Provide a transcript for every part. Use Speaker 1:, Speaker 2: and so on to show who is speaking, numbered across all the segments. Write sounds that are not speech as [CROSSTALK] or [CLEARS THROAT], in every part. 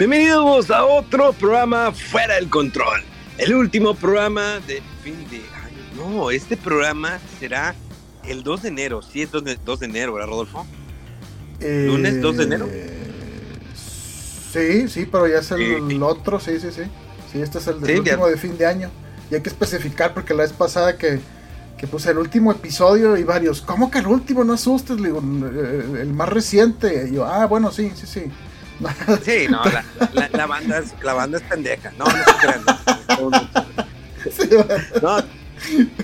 Speaker 1: Bienvenidos a otro programa Fuera del Control. El último programa de fin de año. No, este programa será el 2 de enero. Sí, es 2 de, 2 de enero, ¿verdad, Rodolfo? ¿Lunes 2 de enero?
Speaker 2: Eh, Sí, sí, pero ya es el, otro, sí, sí, sí. Sí, este es el,
Speaker 1: Sí,
Speaker 2: el último
Speaker 1: ya.
Speaker 2: de fin de año. Y hay que especificar porque la vez pasada que, que puse el último episodio y varios, ¿cómo que el último? No asustes, le digo, "Eh, el más reciente. Y yo, ah, bueno, sí, sí, sí. [LAUGHS]
Speaker 1: Sí, no, la, la- la banda, es, la banda es pendeja. No, no se crean. No,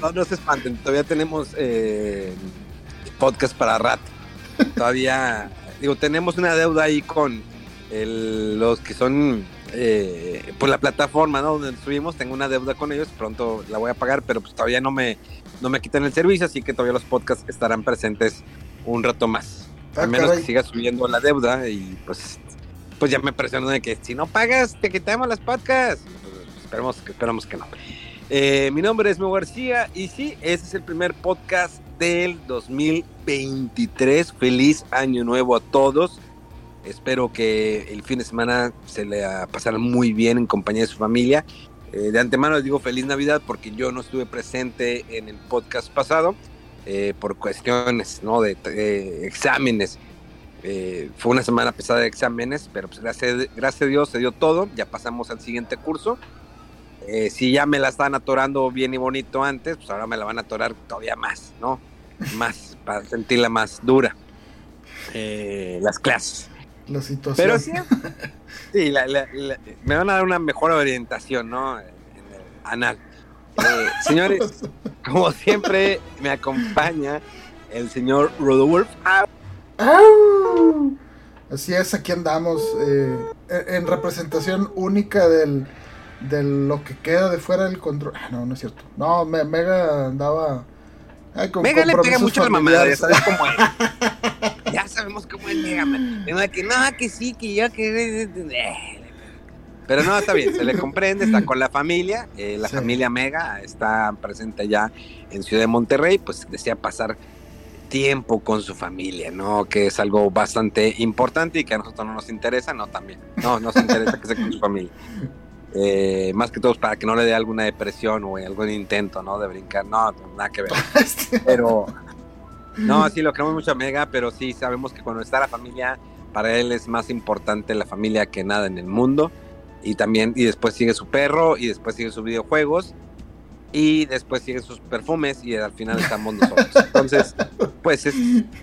Speaker 1: no, no se espanten. Todavía tenemos eh, podcast para rato. Todavía, digo, tenemos una deuda ahí con el- los que son, eh, pues la plataforma, ¿no? Donde subimos, tengo una deuda con ellos. Pronto la voy a pagar, pero pues todavía no me, no me quitan el servicio, así que todavía los podcasts estarán presentes un rato más.
Speaker 2: Ah,
Speaker 1: A menos
Speaker 2: caray.
Speaker 1: que siga subiendo la deuda y pues, pues ya me presionan de que si no pagas, te quitamos las podcasts. Pues, esperemos, esperemos que no. Eh, mi nombre es Memo García y sí, ese es el primer podcast del 2023. Feliz año nuevo a todos. Espero que el fin de semana se le pasaran muy bien en compañía de su familia. Eh, de antemano les digo feliz Navidad porque yo no estuve presente en el podcast pasado eh, por cuestiones ¿no? de exámenes. Eh, fue una semana pesada de exámenes, pero pues gracias, gracias a Dios se dio todo. Ya pasamos al siguiente curso. Eh, si ya me la estaban atorando bien y bonito antes, pues ahora me la van a atorar todavía más, ¿no? Más, [LAUGHS] para sentirla más dura. Eh, las clases.
Speaker 2: la situación.
Speaker 1: Pero sí, [LAUGHS] sí la- la- la- me van a dar una mejor orientación, ¿no? En el anal. Eh, [LAUGHS] señores, como siempre, me acompaña el señor Rodolfo.
Speaker 2: ¡Au! Así es, aquí andamos eh, en en representación única del, de lo que queda de fuera del control. Ah, no, no es cierto. No, me- Mega andaba. ay, con
Speaker 1: Mega le pega mucho a la mamada, ya sabes cómo es. [LAUGHS] Ya sabemos cómo es Mega Man. Que no, que sí, que yo, que. Pero no, está bien, se le comprende, está con la familia. eh, la
Speaker 2: Sí.
Speaker 1: familia Mega está presente ya en Ciudad de Monterrey, pues desea pasar tiempo con su familia, ¿no? Que es algo bastante importante y que a nosotros no nos interesa, no, también. No, nos interesa que esté con su familia. Eh, más que todo para que no le dé alguna depresión o algún intento, ¿no? De brincar, no, nada que ver. Pero no, sí lo queremos mucho a pero sí sabemos que cuando está la familia, para él es más importante la familia que nada en el mundo. Y también, y después sigue su perro, y después sigue sus videojuegos, y después sigue sus perfumes, y al final estamos nosotros. Entonces, pues es,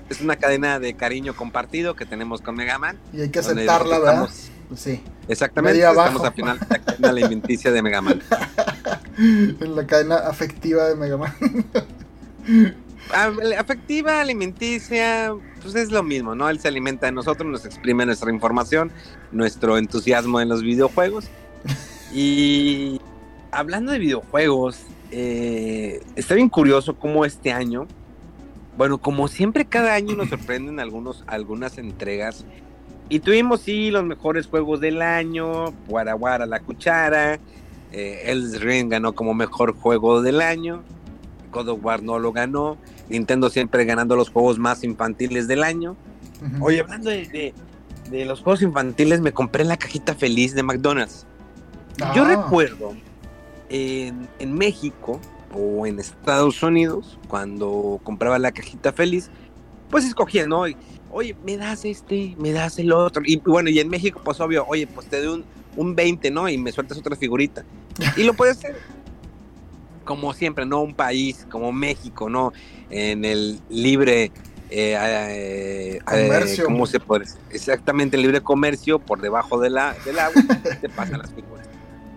Speaker 1: es una cadena de cariño compartido que tenemos con Mega Man.
Speaker 2: y hay que aceptarla, ¿verdad? Pues sí.
Speaker 1: exactamente,
Speaker 2: Media
Speaker 1: estamos
Speaker 2: abajo.
Speaker 1: al final de la cadena alimenticia de Mega Man. [LAUGHS]
Speaker 2: En la cadena afectiva de Mega Man. [LAUGHS]
Speaker 1: Ah, Afectiva, alimenticia, pues es lo mismo, ¿no? Él se alimenta de nosotros, nos exprime nuestra información, nuestro entusiasmo en los videojuegos. Y hablando de videojuegos, eh, está bien curioso cómo este año, bueno, como siempre cada año nos [LAUGHS] sorprenden algunos, algunas entregas. Y tuvimos, sí, los mejores juegos del año, Guaraguara la cuchara, eh, Elden Ring ganó como mejor juego del año, God of War no lo ganó, Nintendo siempre ganando los juegos más infantiles del año.
Speaker 2: Ujú.
Speaker 1: Oye, hablando de, de- de los juegos infantiles, me compré la cajita feliz de McDonald's. Yo
Speaker 2: Ah,
Speaker 1: recuerdo en, en México o en Estados Unidos, cuando compraba la cajita feliz, pues escogía, ¿no? Y, oye, me das este, me das el otro. Y bueno, y en México, pues obvio, oye, pues te doy un, un 20, ¿no? Y me sueltas otra figurita. Y lo puedes hacer. como siempre, no un país como México, ¿no? En el libre eh, eh,
Speaker 2: Comercio.
Speaker 1: ¿cómo se puede? decir? Exactamente, el libre comercio por debajo de la, del agua [LAUGHS] te pasan las figuras.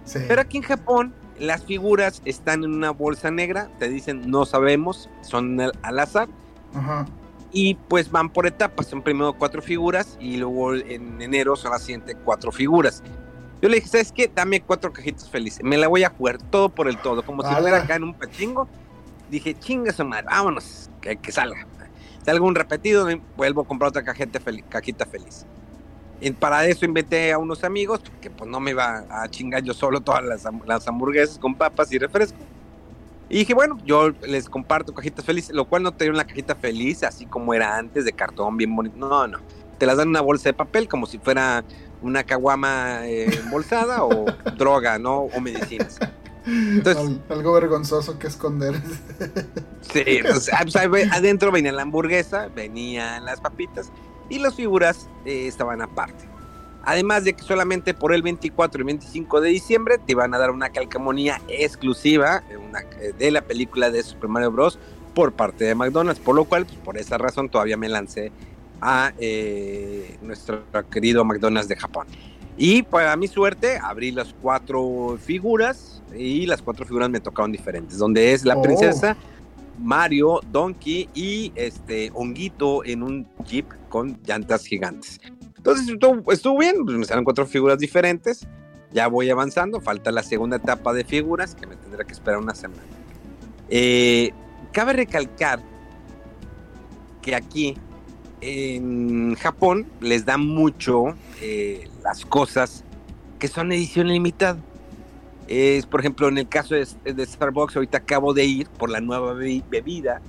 Speaker 2: Sí.
Speaker 1: Pero aquí en Japón, las figuras están en una bolsa negra, te dicen no sabemos, son al, al azar,
Speaker 2: Ajá.
Speaker 1: y pues van por etapas, son primero cuatro figuras y luego en enero son las siguientes cuatro figuras. Yo le dije, ¿sabes qué? Dame cuatro cajitas felices, me la voy a jugar todo por el todo, como si
Speaker 2: ¡Hala!
Speaker 1: fuera acá en un pachingo. Dije, chinga su madre, vámonos, que, que salga. Salga un repetido, vuelvo a comprar otra fel- cajita feliz. Para eso inventé a unos amigos, que pues no me iba a chingar yo solo todas las, las hamburguesas con papas y refresco. Y dije, bueno, yo les comparto cajitas felices, lo cual no te dieron la cajita feliz, así como era antes, de cartón, bien bonito. No, no. Te las dan en una bolsa de papel, como si fuera una caguama eh, embolsada o [LAUGHS] droga, ¿no? O medicinas. Entonces,
Speaker 2: Al- algo vergonzoso que esconder.
Speaker 1: Sí, o sea, pues, ahí ve- adentro venía la hamburguesa, venían las papitas y las figuras eh, estaban aparte. Además de que solamente por el 24 y 25 de diciembre te iban a dar una calcamonía exclusiva eh, una- eh, de la película de Super Mario Bros. por parte de McDonald's, por lo cual, pues, por esa razón todavía me lancé a eh, nuestro querido McDonald's de Japón. Y para mi suerte, abrí las cuatro figuras y las cuatro figuras me tocaron diferentes, donde es la
Speaker 2: Oh.
Speaker 1: princesa, Mario, Donkey y este Honguito en un jeep con llantas gigantes. Entonces estuvo, bien, pues, me salen cuatro figuras diferentes. Ya voy avanzando, falta la segunda etapa de figuras que me tendrá que esperar una semana. Eh, cabe recalcar que aquí en Japón les dan mucho eh, las cosas que son edición limitada. Es, por ejemplo, en el caso de, de Starbucks, ahorita acabo de ir por la nueva bebi- bebida,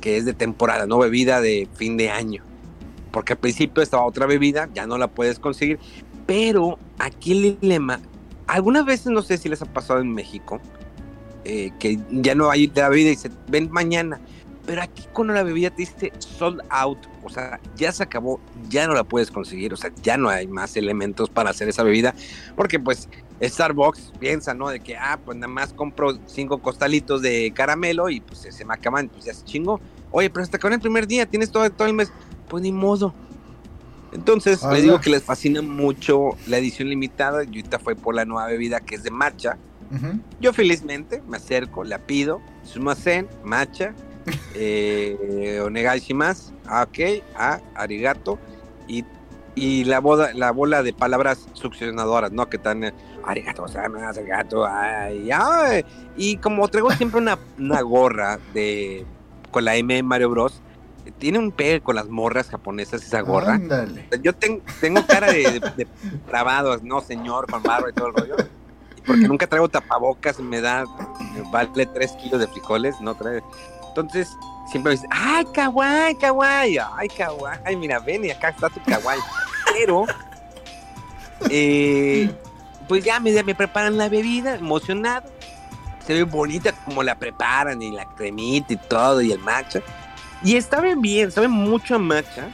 Speaker 1: que es de temporada, no bebida de fin de año. Porque al principio estaba otra bebida, ya no la puedes conseguir. Pero aquí el dilema, algunas veces no sé si les ha pasado en México, eh, que ya no hay la bebida y dice, ven mañana. Pero aquí cuando la bebida te dice sold out, o sea, ya se acabó, ya no la puedes conseguir, o sea, ya no hay más elementos para hacer esa bebida, porque pues Starbucks piensa, ¿no? De que, ah, pues nada más compro cinco costalitos de caramelo y pues se me acaban, pues ya se chingó. Oye, pero hasta con el primer día tienes todo, todo el mes, pues ni modo. Entonces, les digo que les fascina mucho la edición limitada, y ahorita fue por la nueva bebida que es de matcha, yo felizmente me acerco, la pido, sumasen, matcha, eh, onegai shimasu, ah, ok, ah, arigato, y, y la, boda, la bola de palabras succionadoras, ¿no? Que están, eh, arigato, arigato, ay, ay. Y como traigo siempre una, una gorra de, con la M de Mario Bros, tiene un pegue con las morras japonesas esa gorra.
Speaker 2: Ándale.
Speaker 1: Yo ten- tengo cara de, de, de bravado, no señor, con barba y todo el rollo. Porque nunca traigo tapabocas, me da, me vale tres kilos de frijoles, no trae. Entonces, siempre me dice, ay, kawaii, kawaii, ay, kawaii, mira, ven y acá está tu kawaii. [LAUGHS] Pero, eh, pues ya me, me preparan la bebida, emocionado. Se ve bonita como la preparan y la cremita y todo y el matcha. Y está bien bien, sabe mucho a matcha,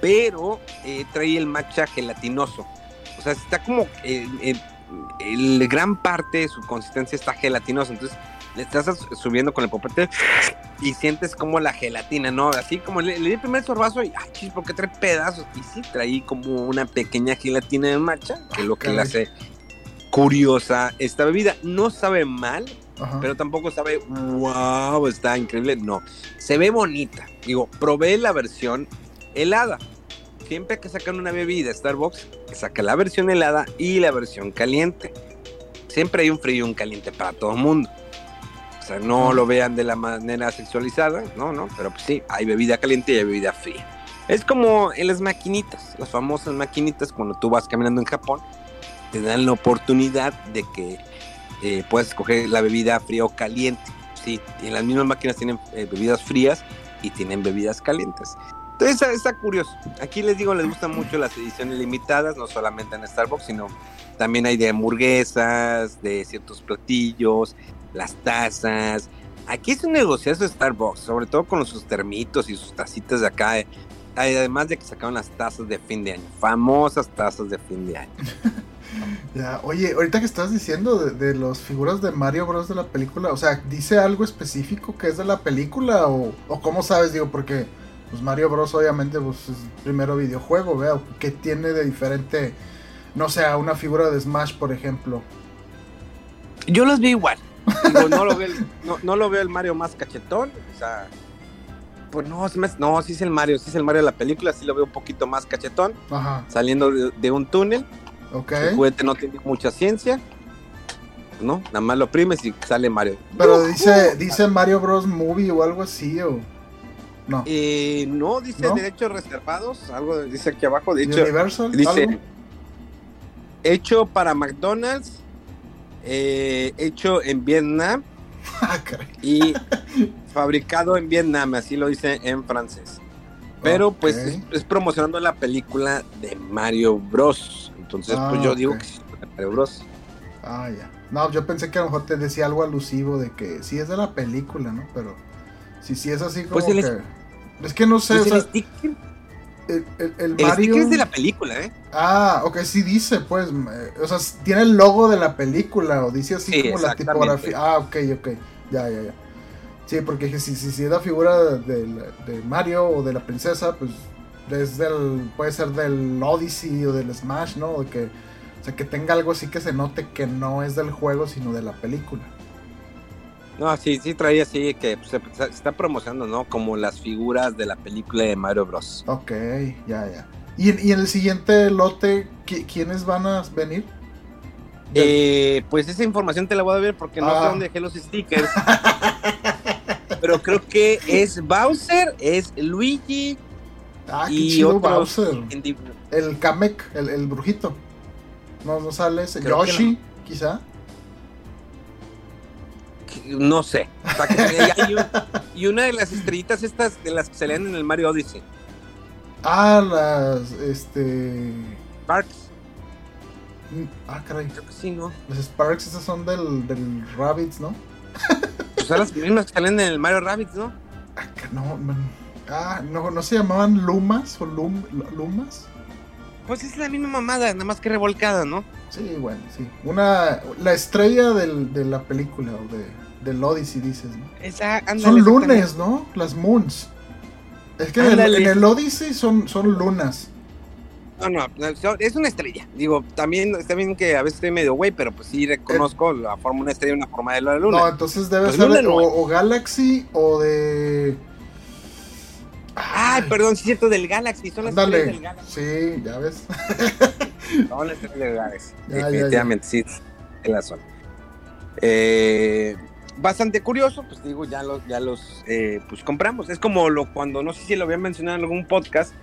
Speaker 1: pero eh, trae el matcha gelatinoso. O sea, está como eh, eh, el gran parte de su consistencia está gelatinosa. Entonces le estás subiendo con el popete y sientes como la gelatina, ¿no? Así como le, le di el primer sorbazo y, ay, chis, ¿por qué trae pedazos? Y sí, traí como una pequeña gelatina de matcha, que es lo que le hace curiosa esta bebida. No sabe mal,
Speaker 2: Ajá.
Speaker 1: pero tampoco sabe, wow, está increíble. No, se ve bonita. Digo, probé la versión helada. Siempre que sacan una bebida Starbucks, saca la versión helada y la versión caliente. Siempre hay un frío y un caliente para todo el mundo. O sea, no lo vean de la manera sexualizada, no, no, pero pues sí, hay bebida caliente y hay bebida fría. Es como en las maquinitas, las famosas maquinitas cuando tú vas caminando en Japón, te dan la oportunidad de que eh, puedes escoger la bebida fría o caliente. Sí, en las mismas máquinas tienen eh, bebidas frías y tienen bebidas calientes. Entonces está, está curioso. Aquí les digo, les gustan mucho las ediciones limitadas, no solamente en Starbucks, sino también hay de hamburguesas, de ciertos platillos, las tazas. Aquí es un negociazo Starbucks, sobre todo con sus termitos y sus tacitas de acá. eh. Además de que sacaron las tazas de fin de año, famosas tazas de fin de año. [LAUGHS]
Speaker 2: Ya, oye, ahorita que estás diciendo de, de las figuras de Mario Bros. de la película, o sea, ¿dice algo específico que es de la película o, o cómo sabes? Digo, porque pues Mario Bros. obviamente pues, es el primero videojuego, veo, ¿qué tiene de diferente, no sé, a una figura de Smash, por ejemplo?
Speaker 1: Yo los vi igual. Digo, no, lo veo el, no, no lo veo el Mario más cachetón, o sea, pues no, no, sí es el Mario, sí es el Mario de la película, sí lo veo un poquito más cachetón,
Speaker 2: Ajá,
Speaker 1: saliendo de, de un túnel,
Speaker 2: ok.
Speaker 1: el juguete no tiene mucha ciencia, ¿no? Nada más lo oprimes y sale Mario.
Speaker 2: Pero dice, dice Mario Bros. Movie o algo así, o... No.
Speaker 1: Eh, no, dice
Speaker 2: ¿No?
Speaker 1: derechos reservados, algo dice aquí abajo, de hecho,
Speaker 2: Universal,
Speaker 1: dice
Speaker 2: algo.
Speaker 1: hecho para McDonald's, eh, hecho en Vietnam [LAUGHS]
Speaker 2: Ah,
Speaker 1: y [LAUGHS] fabricado en Vietnam, así lo dice en francés. Pero pues es, es promocionando la película de Mario Bros. Entonces,
Speaker 2: Ah,
Speaker 1: pues yo
Speaker 2: ok.
Speaker 1: digo que sí, de Mario Bros.
Speaker 2: Ah, ya. No, yo pensé que a lo mejor te decía algo alusivo de que sí es de la película, ¿no? Pero si sí es así como
Speaker 1: Pues el
Speaker 2: que... Es que no sé,
Speaker 1: Pues
Speaker 2: o
Speaker 1: el
Speaker 2: sea,
Speaker 1: sticker,
Speaker 2: el, el- el
Speaker 1: el
Speaker 2: Mario...
Speaker 1: sticker es de la película, ¿eh?
Speaker 2: Ah, ok, sí dice, pues, eh, o sea, tiene el logo de la película o dice así
Speaker 1: Sí,
Speaker 2: como la tipografía. Ah, ok, ok, ya, ya, ya. Sí, porque si, si, si es la figura de, de Mario o de la princesa, pues es del, puede ser del Odyssey o del Smash, ¿no? De que, o sea, que tenga algo así que se note que no es del juego, sino de la película.
Speaker 1: No, sí, sí traía así que pues, se, se está promocionando, ¿no? Como las figuras de la película de Mario Bros.
Speaker 2: Ok, ya, ya. Y, en- y en el siguiente lote, ¿qui- ¿quiénes van a venir?
Speaker 1: Eh, pues esa información te la voy a ver porque no
Speaker 2: Ah.
Speaker 1: sé dónde dejé los stickers. [LAUGHS] Pero creo que es Bowser, es Luigi
Speaker 2: ah, qué
Speaker 1: y
Speaker 2: chido
Speaker 1: otros
Speaker 2: Bowser. El Kamek, el, el brujito. No, no sale ese. Yoshi, quizá.
Speaker 1: No sé. Un- y una de las estrellitas estas de las que salían en el Mario Odyssey.
Speaker 2: Ah, las. Este.
Speaker 1: Parks,
Speaker 2: mm, Ah, caray.
Speaker 1: creo que sí, ¿no?
Speaker 2: Los Sparks, esas son del, del Rabbids, ¿no? [LAUGHS]
Speaker 1: Pues son las mismas que salen en el Mario Rabbit, ¿no?
Speaker 2: Ah, no, man. Ah, no, no se llamaban Lumas o Lum- Lumas.
Speaker 1: Pues es la misma mamada, nada más que revolcada, ¿no?
Speaker 2: Sí, bueno, sí. Una. La estrella del, de la película o de, del Odyssey, dices, ¿no?
Speaker 1: Esa, ándale,
Speaker 2: Son lunes, ¿no? Las moons. Es que en el,
Speaker 1: Ándale.
Speaker 2: en el Odyssey son, son lunas.
Speaker 1: No, no, es una estrella. Digo, también está bien que a veces estoy medio güey, pero pues sí reconozco la forma de una estrella y una forma de la luna.
Speaker 2: No, entonces debe
Speaker 1: Pues
Speaker 2: ser de-
Speaker 1: no
Speaker 2: o, Galaxy o de.
Speaker 1: Ay, perdón, sí cierto, del Galaxy, son las estrellas del Galaxy.
Speaker 2: Sí, ya ves. [LAUGHS]
Speaker 1: Son las estrellas del Galaxy.
Speaker 2: Ya, ya,
Speaker 1: Definitivamente, sí, en la zona. Eh, bastante curioso, pues digo, ya los, ya los eh, pues compramos. Es como lo cuando, no sé si lo había mencionado en algún podcast,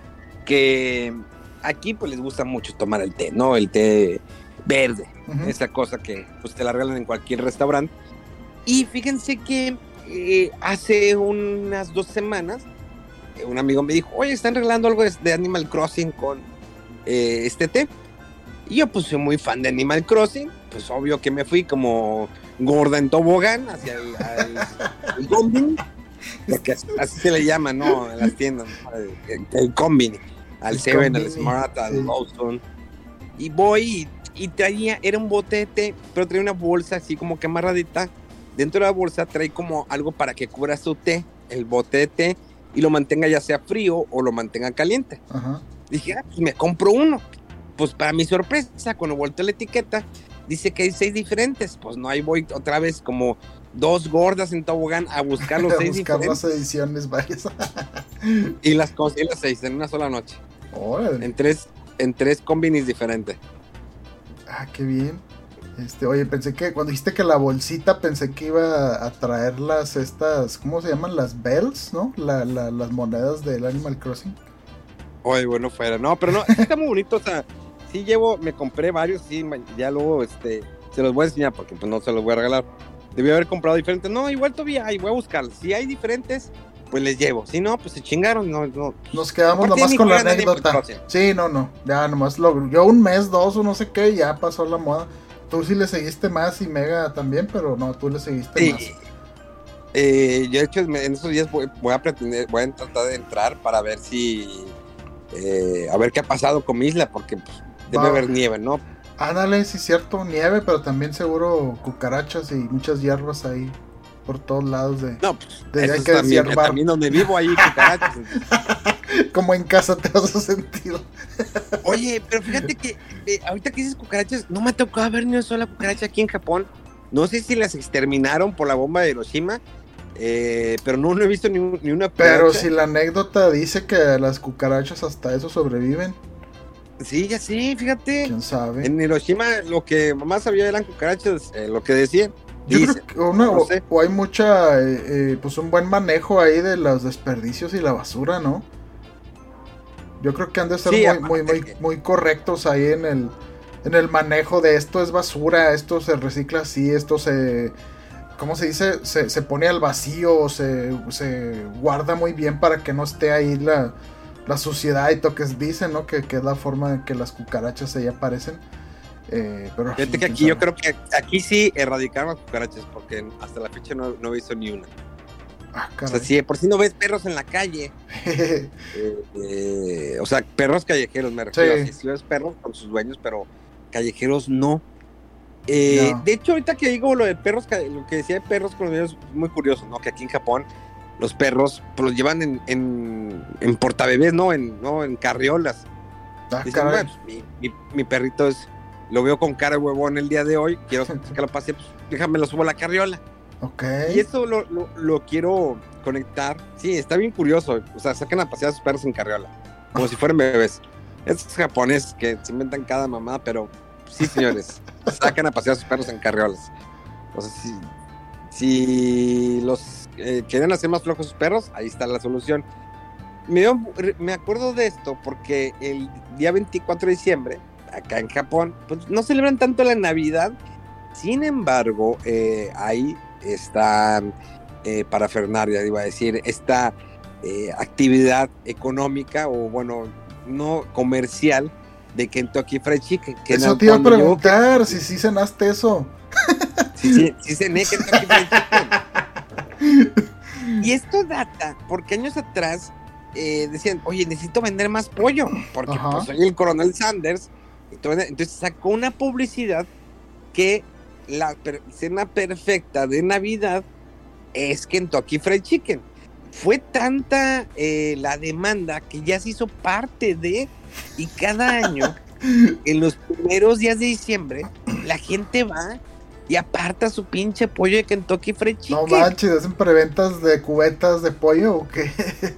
Speaker 1: que aquí pues les gusta mucho tomar el té, ¿no? El té verde.
Speaker 2: Ujú.
Speaker 1: esa cosa que pues te la regalan en cualquier restaurante. Y fíjense que eh, hace unas dos semanas eh, un amigo me dijo, oye, están regalando algo de, de Animal Crossing con eh, este té. Y yo pues soy muy fan de Animal Crossing, pues obvio que me fui como gorda en tobogán hacia el, al- el combini, porque así, se le llama, ¿no? En las tiendas, el, el, combini, al
Speaker 2: El
Speaker 1: Seven, al Smart, al
Speaker 2: sí.
Speaker 1: Lawson. Y voy y, y traía, era un bote de té, pero traía una bolsa así como que amarradita. Dentro de la bolsa trae como algo para que cubra su té, el bote de té, y lo mantenga ya sea frío o lo mantenga caliente.
Speaker 2: Ajá.
Speaker 1: Dije, ah, pues me compro uno. Pues para mi sorpresa, cuando volteé la etiqueta, dice que hay seis diferentes. Pues no, ahí voy otra vez como dos gordas en tobogán a buscar los [LAUGHS]
Speaker 2: A
Speaker 1: seis
Speaker 2: buscar las ediciones varias. [LAUGHS]
Speaker 1: Y las conseguí las seis en una sola noche.
Speaker 2: Órale.
Speaker 1: En tres, en tres combinis diferentes.
Speaker 2: Ah, qué bien. Este, oye, pensé que cuando dijiste que la bolsita, pensé que iba a traer las estas, ¿cómo se llaman? Las bells, ¿no? La, la- las monedas del Animal Crossing.
Speaker 1: Oye, bueno, fuera. No, pero no, está muy bonito. O sea, sí llevo, me compré varios, sí, ya luego, este, se los voy a enseñar porque pues no se los voy a regalar. Debí haber comprado diferentes. No, igual todavía hay, voy a buscarlos. Si hay diferentes, pues les llevo. Si no, pues se chingaron. No, no.
Speaker 2: Nos quedamos nomás con la anécdota. Sí, no, no. Ya nomás lo. Yo un mes, dos o no sé qué, ya pasó la moda. Tú sí le seguiste más y Mega también, pero no, tú le seguiste
Speaker 1: Sí.
Speaker 2: más.
Speaker 1: Eh, yo de hecho en estos días voy, voy a pretender, voy a tratar de entrar para ver si, eh, a ver qué ha pasado con mi isla, porque pues, debe haber nieve, ¿no?
Speaker 2: Ándale, sí, cierto, nieve, pero también seguro cucarachas y muchas hierbas ahí por todos lados de.
Speaker 1: No, pues
Speaker 2: De- hay que
Speaker 1: también,
Speaker 2: deshiervar.
Speaker 1: también donde vivo ahí cucarachas. [LAUGHS]
Speaker 2: Como en casa te vas a sentir.
Speaker 1: Oye, pero fíjate que eh, ahorita que dices cucarachas, no me ha tocado ver ni una sola cucaracha aquí en Japón. No sé si las exterminaron por la bomba de Hiroshima, eh, pero no, no he visto ni, ni una cucaracha.
Speaker 2: Pero si la anécdota dice que las cucarachas hasta eso sobreviven,
Speaker 1: Sí, ya sé, fíjate.
Speaker 2: quién sabe.
Speaker 1: En Hiroshima lo que mamá sabía eran cucarachas, eh, lo que decían.
Speaker 2: Yo
Speaker 1: Dice,
Speaker 2: creo que una-
Speaker 1: no
Speaker 2: o,
Speaker 1: sé.
Speaker 2: o hay mucha, eh, eh, pues un buen manejo ahí de los desperdicios y la basura, ¿no? Yo creo que han de ser
Speaker 1: Sí,
Speaker 2: muy, muy, muy,
Speaker 1: que-
Speaker 2: muy correctos ahí en el, en el manejo de esto es basura, esto se recicla así, esto se, ¿cómo se dice? Se, se pone al vacío, se, se guarda muy bien para que no esté ahí la, la suciedad y toques dicen, ¿no? Que, que es la forma en que las cucarachas ahí aparecen. Eh, pero
Speaker 1: Fíjate que aquí yo creo que aquí sí erradicaron las cucarachas, porque hasta la fecha no, no he visto ni una.
Speaker 2: Ah,
Speaker 1: O sea, si por si no ves perros en la calle, eh, [LAUGHS] eh, o sea, perros callejeros, me refiero.
Speaker 2: Sí.
Speaker 1: Así, si ves perros con sus dueños, pero callejeros no. Eh,
Speaker 2: No.
Speaker 1: De hecho, ahorita que digo lo de perros, lo que decía de perros con los dueños, es muy curioso, ¿no? Que aquí en Japón los perros pues, los llevan en, en, en portabebés, ¿no? En, ¿no? en carriolas.
Speaker 2: Ah,
Speaker 1: Dicen. "Bueno, mi, mi- mi perrito es, lo veo con cara de huevón el día de hoy, quiero [LAUGHS] que lo pase, pues déjame lo subo a la carriola.
Speaker 2: Ok.
Speaker 1: Y esto lo, lo, lo quiero conectar. Sí, está bien curioso. O sea, sacan a pasear a sus perros en carriola, como si fueran bebés. Estos japoneses que se inventan cada mamá, pero sí, señores, [LAUGHS] sacan a pasear a sus perros en carriolas. O sea, si, si los eh, quieren hacer más flojos sus perros, ahí está la solución. Me, acuerdo de esto porque el día 24 de diciembre, acá en Japón, pues no celebran tanto la Navidad. Sin embargo, eh, ahí está eh, parafernaria, iba a decir, esta eh, actividad económica o bueno, no comercial de Kentucky Fried Chicken. Que
Speaker 2: Eso te iba a
Speaker 1: yo-
Speaker 2: preguntar si sí cenaste eso.
Speaker 1: Sí, sí cené Kentucky Fried Chicken. [LAUGHS] Y esto data porque años atrás eh, decían, oye, necesito vender más pollo, porque pues, soy el coronel Sanders. Entonces sacó una publicidad que la per- cena perfecta de Navidad es Kentucky Fried Chicken. Fue tanta eh, la demanda que ya se hizo parte de, y cada año, [LAUGHS] en los primeros días de diciembre, la gente va y aparta su pinche pollo de Kentucky Fried Chicken.
Speaker 2: No manches, ¿hacen preventas de cubetas de pollo o qué?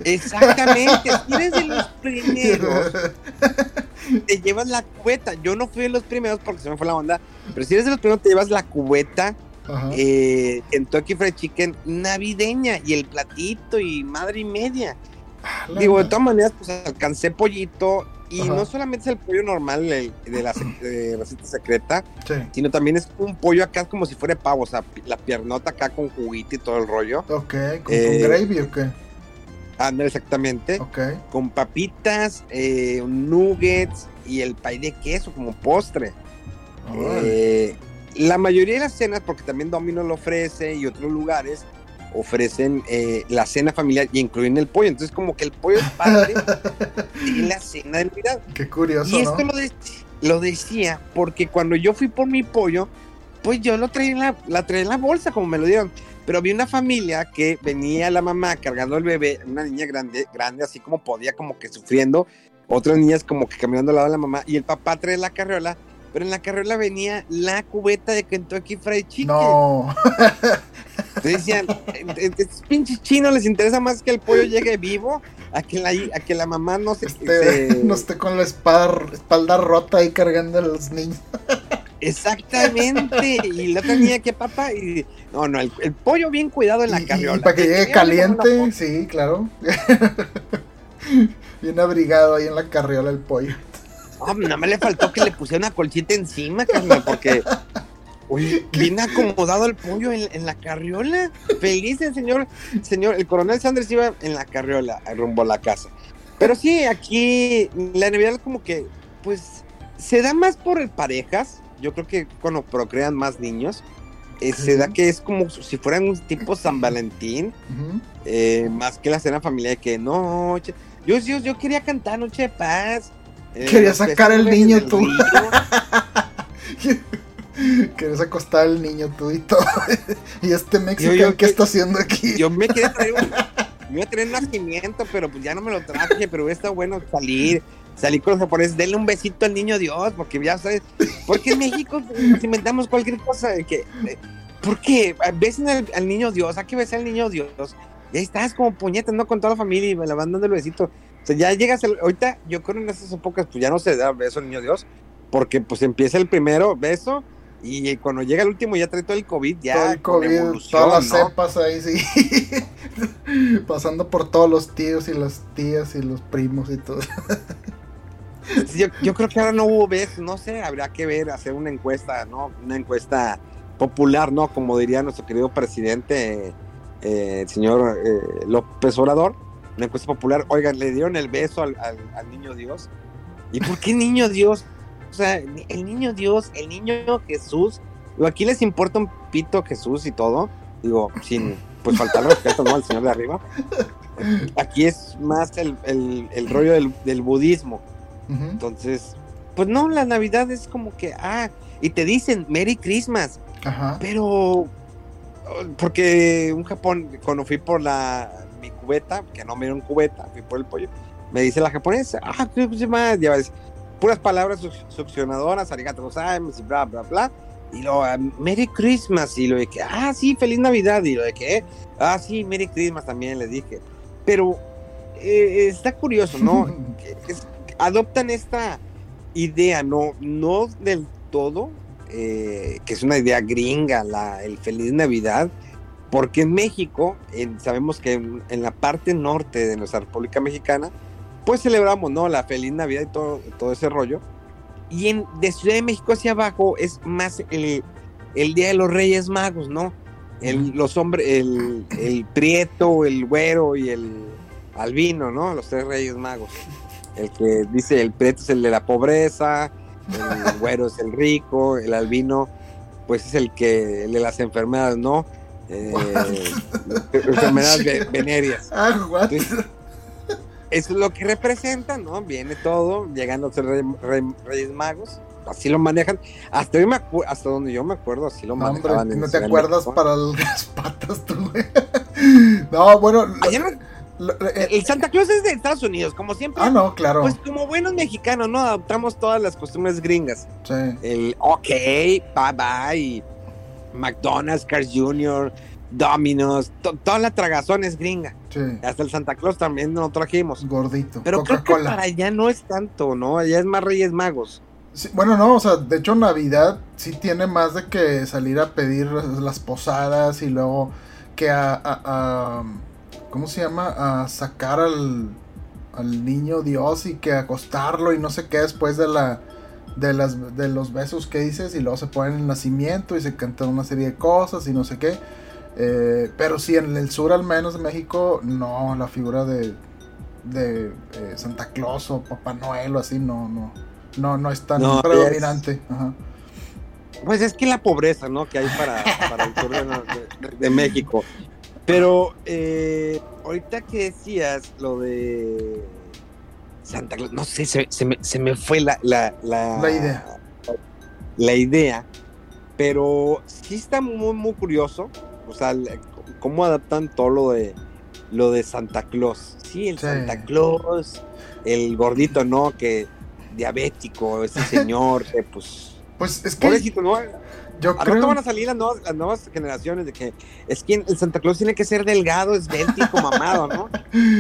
Speaker 1: Exactamente, [LAUGHS] si eres de los primeros, te llevas la cubeta. Yo no fui de los primeros porque se me fue la onda, pero si eres de los primeros, te llevas la cubeta eh, Kentucky Fried Chicken navideña y el platito y madre y media.
Speaker 2: Ah,
Speaker 1: Digo, de todas maneras, pues alcancé pollito y
Speaker 2: Ajá.
Speaker 1: no solamente es el pollo normal el- de la de receta secreta,
Speaker 2: Sí.
Speaker 1: sino también es un pollo acá como si fuera pavo, o sea, la piernota acá con juguito y todo el rollo.
Speaker 2: Ok, ¿con,
Speaker 1: Eh,
Speaker 2: con gravy o qué?
Speaker 1: Anda, exactamente.
Speaker 2: Ok.
Speaker 1: con papitas, eh, nuggets y el pay de queso como postre.
Speaker 2: Órale.
Speaker 1: Eh, la mayoría de las cenas, porque también Domino lo ofrece y otros lugares ofrecen eh, la cena familiar y incluyen el pollo. Entonces, como que el pollo es parte [LAUGHS] de la cena de Navidad.
Speaker 2: Qué curioso,
Speaker 1: Y esto
Speaker 2: ¿no?
Speaker 1: lo, de- lo decía porque cuando yo fui por mi pollo, pues yo lo traía en la, la traía en la bolsa, como me lo dieron. Pero había una familia que venía la mamá cargando al bebé, una niña grande, grande, así como podía, como que sufriendo. Otras niñas como que caminando al lado de la mamá. Y el papá trae la carriola, pero en la carriola venía la cubeta de Kentucky Fried Chicken.
Speaker 2: No. [LAUGHS]
Speaker 1: Decían, "Eh, eh, estos pinches chinos les interesa más que el pollo llegue vivo a que la, a que la mamá no se...
Speaker 2: Este,
Speaker 1: se-
Speaker 2: no esté con la espalda rota ahí cargando a los niños.
Speaker 1: Exactamente. Y la niña que papá. Y, no, no, el, el pollo bien cuidado en la
Speaker 2: Y- y
Speaker 1: carriola.
Speaker 2: para que llegue caliente, sí, claro. [LAUGHS] Bien abrigado ahí en la carriola el pollo.
Speaker 1: No, nada más le faltó que le pusiera una colchita encima, carnal, porque. Oye, [LAUGHS] bien acomodado el pollo en, en la carriola. Feliz el señor, señor, el coronel Sanders iba en la carriola rumbo a la casa. Pero sí, aquí la Navidad como que, pues, se da más por parejas. Yo creo que cuando procrean más niños, eh, se da que es como si fueran un tipo San Valentín. Eh, más que la cena familiar que no, yo, yo, yo quería cantar Noche de Paz. eh,
Speaker 2: Quería sacar el niño tú. [LAUGHS] [LAUGHS] Quieres acostar al niño tú y todo. [LAUGHS] y este mexicano, ¿qué está haciendo aquí?
Speaker 1: Yo me quería traer un, me iba a tener nacimiento, pero pues ya no me lo traje, pero está bueno salir. Salir con los japoneses, denle un besito al niño Dios, porque ya sabes, porque en México nos inventamos cualquier cosa. Que, ¿Por qué? Besen al, al niño Dios, hay que besar al niño Dios. Y ahí estás como puñetas, ¿no? Con toda la familia y me la van dando el besito. O sea, ya llegas, ahorita yo creo en esas épocas, pues ya no se da beso al niño Dios, porque pues empieza el primero beso y cuando llega el último ya trae todo el COVID, ya
Speaker 2: todo el COVID, todas las cepas ahí, sí. [LAUGHS] Pasando por todos los tíos y las tías y los primos y todo.
Speaker 1: yo, yo, creo que ahora no hubo besos, no sé, habría que ver, hacer una encuesta, ¿no? Una encuesta popular, ¿no? Como diría nuestro querido presidente, eh, el señor eh, López Obrador, una encuesta popular, oigan, le dieron el beso al, al, al niño Dios. ¿Y por qué niño Dios? O sea, el niño Dios, el niño Jesús, digo, aquí les importa un pito Jesús y todo, digo, sin pues faltar respeto ¿no? al Señor de arriba. Aquí es más el, el, el rollo del, del budismo. Uh -huh. Entonces, pues no, la Navidad es como que, ah, y te dicen Merry Christmas,
Speaker 2: Ajá.
Speaker 1: pero porque un Japón, cuando fui por la mi cubeta, que no me dieron cubeta, fui por el pollo, me dice la japonesa, ah, ¿qué se llama? Ya ves, puras palabras succionadoras, arigato gozaimasu y bla, bla, bla. Y lo, uh, Merry Christmas, y lo de que, ah, sí, feliz Navidad, y lo de que, ah, sí, Merry Christmas también les dije. Pero eh, está curioso, ¿no? [LAUGHS] es, adoptan esta idea, no, no del todo, eh, que es una idea gringa, la, el feliz Navidad, porque en México, sabemos que en, en la parte norte de nuestra República Mexicana, pues celebramos, ¿no? La feliz Navidad y todo, todo ese rollo. Y en, de Ciudad de México hacia abajo es más el, el Día de los Reyes Magos, ¿no? El, los hombres, el, el prieto, el güero y el albino, ¿no? Los tres Reyes Magos. El que dice el prieto es el de la pobreza, el güero es el rico, el albino, pues es el que el de las enfermedades, ¿no? Eh, [LAUGHS] enfermedades venéreas.
Speaker 2: Ah,
Speaker 1: es lo que representa, ¿no? Viene todo, llegando a ser rey, rey, Reyes Magos, así lo manejan. Hasta, hoy me hasta donde yo me acuerdo, así lo
Speaker 2: no,
Speaker 1: manejaban.
Speaker 2: Hombre, no te acuerdas México. para las patas, tú, güey. [LAUGHS] No, bueno.
Speaker 1: Ayer, lo, eh, el Santa Claus es de Estados Unidos, como siempre.
Speaker 2: Ah, no, claro.
Speaker 1: Pues como buenos mexicanos, ¿no? Adoptamos todas las costumbres gringas.
Speaker 2: Sí.
Speaker 1: El ok, bye bye, McDonald's, Cars Jr., Domino's, to, toda la tragazón es gringa.
Speaker 2: Sí.
Speaker 1: Hasta el Santa Claus también lo trajimos.
Speaker 2: Gordito.
Speaker 1: Pero creo que para allá no es tanto, ¿no? Allá es más Reyes Magos.
Speaker 2: Sí, bueno, no, o sea, de hecho Navidad sí tiene más de que salir a pedir las posadas y luego que a, a, a ¿cómo se llama? A sacar al, al niño Dios y que acostarlo y no sé qué después de la de las de los besos que dices y luego se ponen el nacimiento y se cantan una serie de cosas y no sé qué. Eh, pero sí, en el sur al menos de México, no, la figura de, de eh, Santa Claus o Papá Noel o así, no, no, no, no es tan no, predominante.
Speaker 1: Es, Ajá. Pues es que la pobreza, ¿no? Que hay para, para el sur de, de, de México. Pero eh, ahorita que decías lo de Santa Claus, no sé, se, se, me, se me, fue la, la, la,
Speaker 2: la idea.
Speaker 1: La idea, pero sí está muy, muy curioso o sea, cómo adaptan todo lo de lo de Santa Claus. Sí, el sí. Santa Claus, el gordito, ¿no? Que diabético, ese [LAUGHS] señor, que pues.
Speaker 2: Pues es que.
Speaker 1: Pobrecito, ¿no?
Speaker 2: Yo
Speaker 1: a
Speaker 2: creo...
Speaker 1: van a salir las nuevas, las nuevas, generaciones de que es que el Santa Claus tiene que ser delgado, esbéltico, [LAUGHS] mamado, ¿no?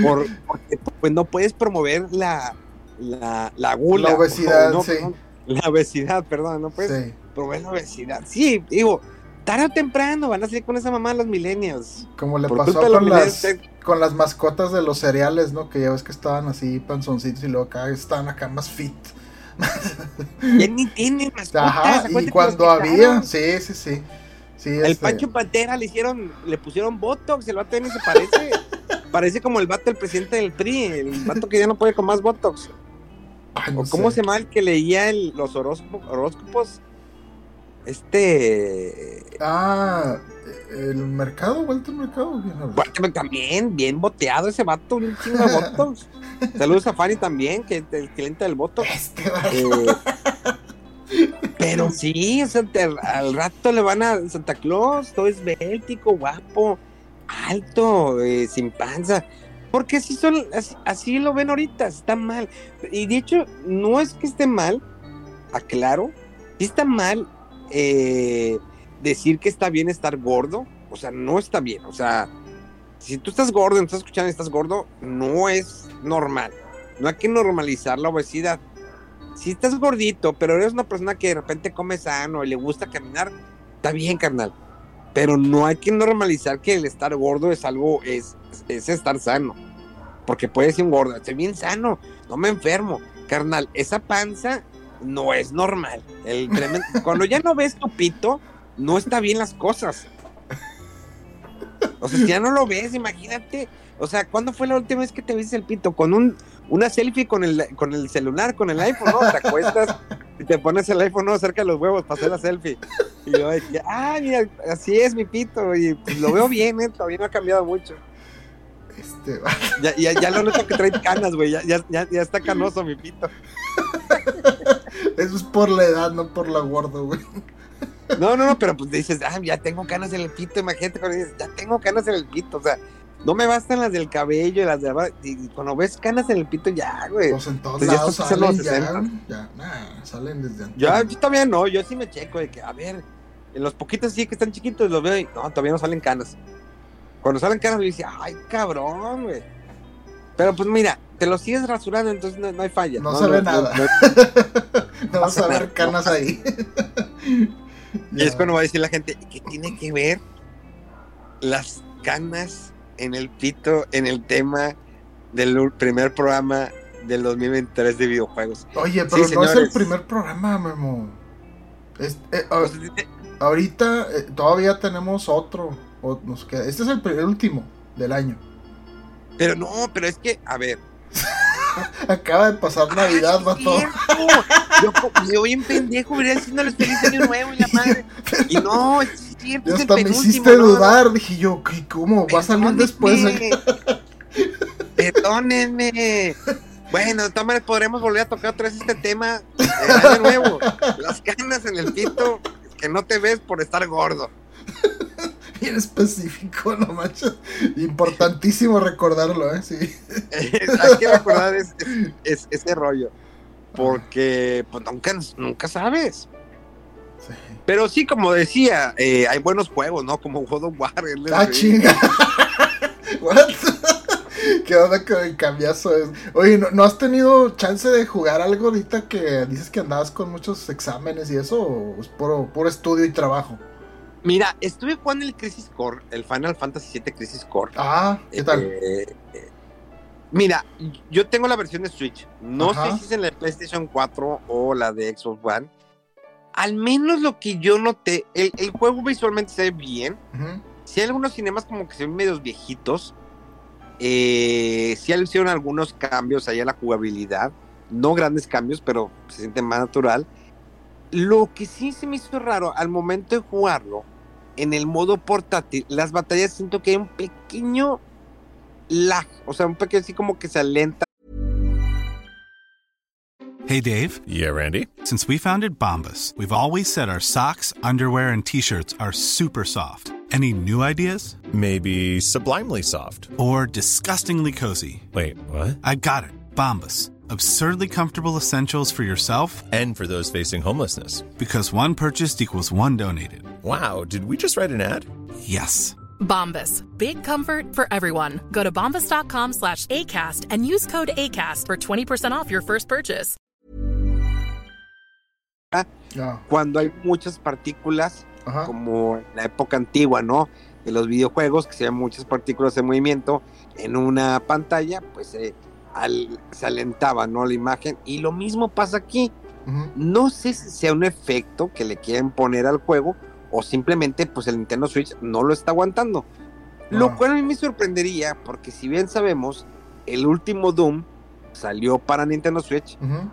Speaker 1: Por, porque pues no puedes promover la, la, la gula.
Speaker 2: La obesidad,
Speaker 1: no,
Speaker 2: sí.
Speaker 1: Perdón, la obesidad, perdón, no puedes sí. promover la obesidad. Sí, digo, tarde o temprano van a salir con esa mamá los millennials.
Speaker 2: Como le Por pasó con las, con las mascotas de los cereales, ¿no? Que ya ves que estaban así panzoncitos y luego acá estaban acá más fit. [LAUGHS]
Speaker 1: ya ni tienen mascotas.
Speaker 2: Ajá, y cuando había, sí, sí, sí. sí
Speaker 1: el este... Pancho Pantera le hicieron, le pusieron Botox, el vato ya ni se parece. [LAUGHS] parece como el vato del presidente del PRI, el vato que ya no puede con más Botox. Ay, no o cómo sé. se llama el que leía el, los horóscopos, horóscopos este.
Speaker 2: Ah, el mercado, Walter Mercado.
Speaker 1: Walter también, bien boteado ese vato, un chingo de votos. [LAUGHS] Saludos a Fanny también, que es el cliente del voto.
Speaker 2: Este
Speaker 1: eh, Pero sí, o sea, te- al rato le van a Santa Claus, todo esbéltico, guapo, alto, eh, sin panza. Porque así, son, así, así lo ven ahorita, está mal. Y de hecho, no es que esté mal, aclaro, sí está mal eh, decir que está bien estar gordo. O sea, no está bien. O sea, si tú estás gordo, no estás escuchando estás gordo, no es normal. No hay que normalizar la obesidad. Si estás gordito, pero eres una persona que de repente come sano y le gusta caminar, está bien, carnal. Pero no hay que normalizar que el estar gordo es algo, es, es estar sano. Porque puede ser un gordo, estoy bien sano, no me enfermo. Carnal, esa panza no es normal. El tremendo- cuando ya no ves tu pito, no está bien las cosas. O sea, si ya no lo ves, imagínate. O sea, ¿cuándo fue la última vez que te viste el pito? Con un, una selfie con el, con el celular, con el iPhone, ¿no? Te acuestas y te pones el iPhone ¿no? cerca de los huevos para hacer la selfie. Y yo, de que, ah, mira, así es mi pito. Y pues, lo veo bien, ¿eh? Todavía no ha cambiado mucho.
Speaker 2: Este,
Speaker 1: Ya, ya, ya lo noto que trae canas, güey. Ya, ya, ya, ya está canoso mi pito.
Speaker 2: Eso es por la edad, no por la gordo, güey.
Speaker 1: No, no, no, pero pues dices, ah, ya tengo canas en el pito, imagínate cuando dices, ya tengo canas en el pito, o sea, no me bastan las del cabello y las de abajo, y cuando ves canas en el pito, ya, güey.
Speaker 2: Pues en todos
Speaker 1: Pues ya
Speaker 2: lados salen ya,
Speaker 1: 60.
Speaker 2: güey, ya, nah, salen desde antes.
Speaker 1: Yo, yo todavía no, yo sí me checo de que, a ver, en los poquitos sí que están chiquitos, los veo y no, todavía no salen canas. Cuando salen canas, le dice, ay, cabrón, güey. Pero pues mira, te lo sigues rasurando, entonces no, no hay falla.
Speaker 2: No se ve nada. [LAUGHS] no vas a ver canas
Speaker 1: no
Speaker 2: ahí.
Speaker 1: Y es cuando va a decir la gente, ¿qué tiene que ver las canas en el pito en el tema del primer programa del 2023 de videojuegos?
Speaker 2: Oye, pero
Speaker 1: Sí,
Speaker 2: no es el primer programa, Memo. Es- eh, a-
Speaker 1: dice,
Speaker 2: ahorita eh, todavía tenemos otro. o nos queda- Este es el último del año.
Speaker 1: Pero no, pero es que, a ver. [LAUGHS]
Speaker 2: Acaba de pasar Navidad,
Speaker 1: ¡Ah,
Speaker 2: vato.
Speaker 1: Yo, yo bien pendejo, venía diciéndoles feliz año nuevo y la madre. Y no, es cierto, [LAUGHS]
Speaker 2: Ya
Speaker 1: es el
Speaker 2: hasta me hiciste
Speaker 1: ¿no?
Speaker 2: dudar. Dije yo, ¿qué, ¿cómo? ¿Va a salir después? [LAUGHS]
Speaker 1: Perdónenme. Bueno, de todas maneras podremos volver a tocar otra vez este tema de nuevo. Las canas en el pito que no te ves por estar gordo. [LAUGHS]
Speaker 2: Bien específico, no manches. Importantísimo recordarlo, ¿eh? Sí.
Speaker 1: Hay que recordar es- es- [LAUGHS] es- ese rollo. Porque pues nunca, nunca sabes.
Speaker 2: sí.
Speaker 1: Pero sí, como decía, eh, hay buenos juegos, ¿no? Como God of War.
Speaker 2: Ah, chinga. [LAUGHS] What? ¿Qué onda con el cambiazo? es? Oye, ¿no, no has tenido chance de jugar algo ahorita que dices que andabas con muchos exámenes y eso? ¿O es puro, puro estudio y trabajo?
Speaker 1: Mira, estuve jugando el Crisis Core, el Final Fantasy VII Crisis Core.
Speaker 2: Ah, ¿qué tal?
Speaker 1: Eh, eh, mira, yo tengo la versión de Switch. No
Speaker 2: Ajá.
Speaker 1: sé si es en la PlayStation 4 o la de Xbox One. Al menos lo que yo noté, el, el juego visualmente se ve bien. Si hay algunos cinemas como que se ven medios viejitos. Eh, sí hicieron algunos cambios ahí a la jugabilidad. No grandes cambios, pero se siente más natural. Lo que sí se me hizo raro al momento de jugarlo, en el modo portátil, las batallas siento que hay un pequeño lag. O sea, un pequeño así como que se alenta.
Speaker 3: Hey Dave,
Speaker 4: Yeah, Randy.
Speaker 3: since we founded Bombus, we've always said our socks, underwear, and t shirts are super soft. Any new ideas?
Speaker 4: Maybe sublimely soft.
Speaker 3: Or disgustingly cozy?
Speaker 4: Wait, what?
Speaker 3: I got it. Bombus. Absurdly comfortable essentials for yourself
Speaker 4: And for those facing homelessness.
Speaker 3: because one purchased equals one donated.
Speaker 4: Wow, did we just write an ad?
Speaker 3: Yes.
Speaker 5: Bombas. Big comfort for everyone. Go to bombas.com slash ACAST and use code ACAST for 20% off your first purchase.
Speaker 1: Cuando hay muchas partículas
Speaker 2: Ajá.
Speaker 1: como en la época antigua, ¿no? De los videojuegos, que se ven muchas partículas en movimiento en una pantalla, pues eh, al- se alentaba, ¿no? La imagen. Y lo mismo pasa aquí. No sé si sea un efecto que le quieren poner al juego o simplemente pues el Nintendo Switch no lo está aguantando. Lo cual a mí me sorprendería porque si bien sabemos, el último Doom salió para Nintendo Switch
Speaker 2: Ujú.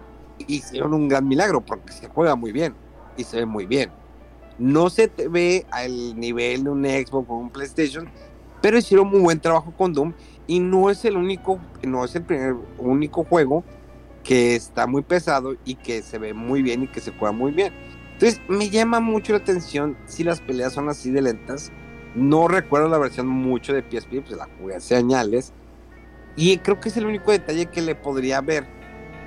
Speaker 1: hicieron un gran milagro porque se juega muy bien y se ve muy bien. No se te ve al nivel de un Xbox o un PlayStation, pero hicieron muy buen trabajo con Doom y no es el único, no es el primer único juego que está muy pesado y que se ve muy bien y que se juega muy bien. Entonces, me llama mucho la atención si las peleas son así de lentas. No recuerdo la versión mucho de PSP, pues la jugué hace años. Y creo que es el único detalle que le podría ver.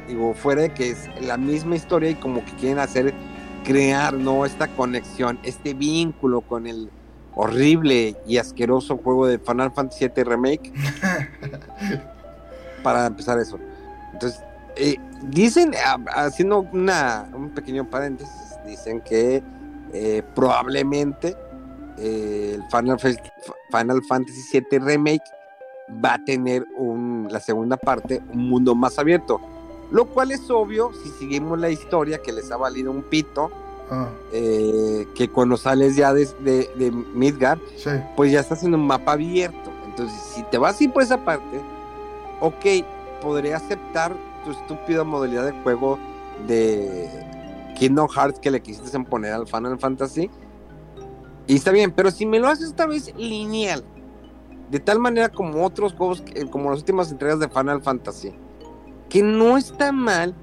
Speaker 1: Digo, fuera de que es la misma historia y como que quieren hacer, crear, ¿no? Esta conexión, este vínculo con el horrible y asqueroso juego de Final Fantasy VII Remake. [LAUGHS] para empezar eso. Entonces, eh, dicen, ah, haciendo una, un pequeño paréntesis, dicen que eh, probablemente eh, el Final, Final Fantasy VII Remake va a tener un, la segunda parte, un mundo más abierto. Lo cual es obvio si seguimos la historia que les ha valido un pito.
Speaker 2: Ah,
Speaker 1: eh, que cuando sales ya de, de,
Speaker 2: sí.
Speaker 1: pues ya estás en un mapa abierto. Entonces, si te vas así por esa parte, ok, podría aceptar tu estúpida modalidad de juego de Kingdom Hearts que le quisiste poner al Final Fantasy. Y está bien, pero si me lo haces esta vez lineal, de tal manera como otros juegos, que- como las últimas entregas de Final Fantasy, que no está mal,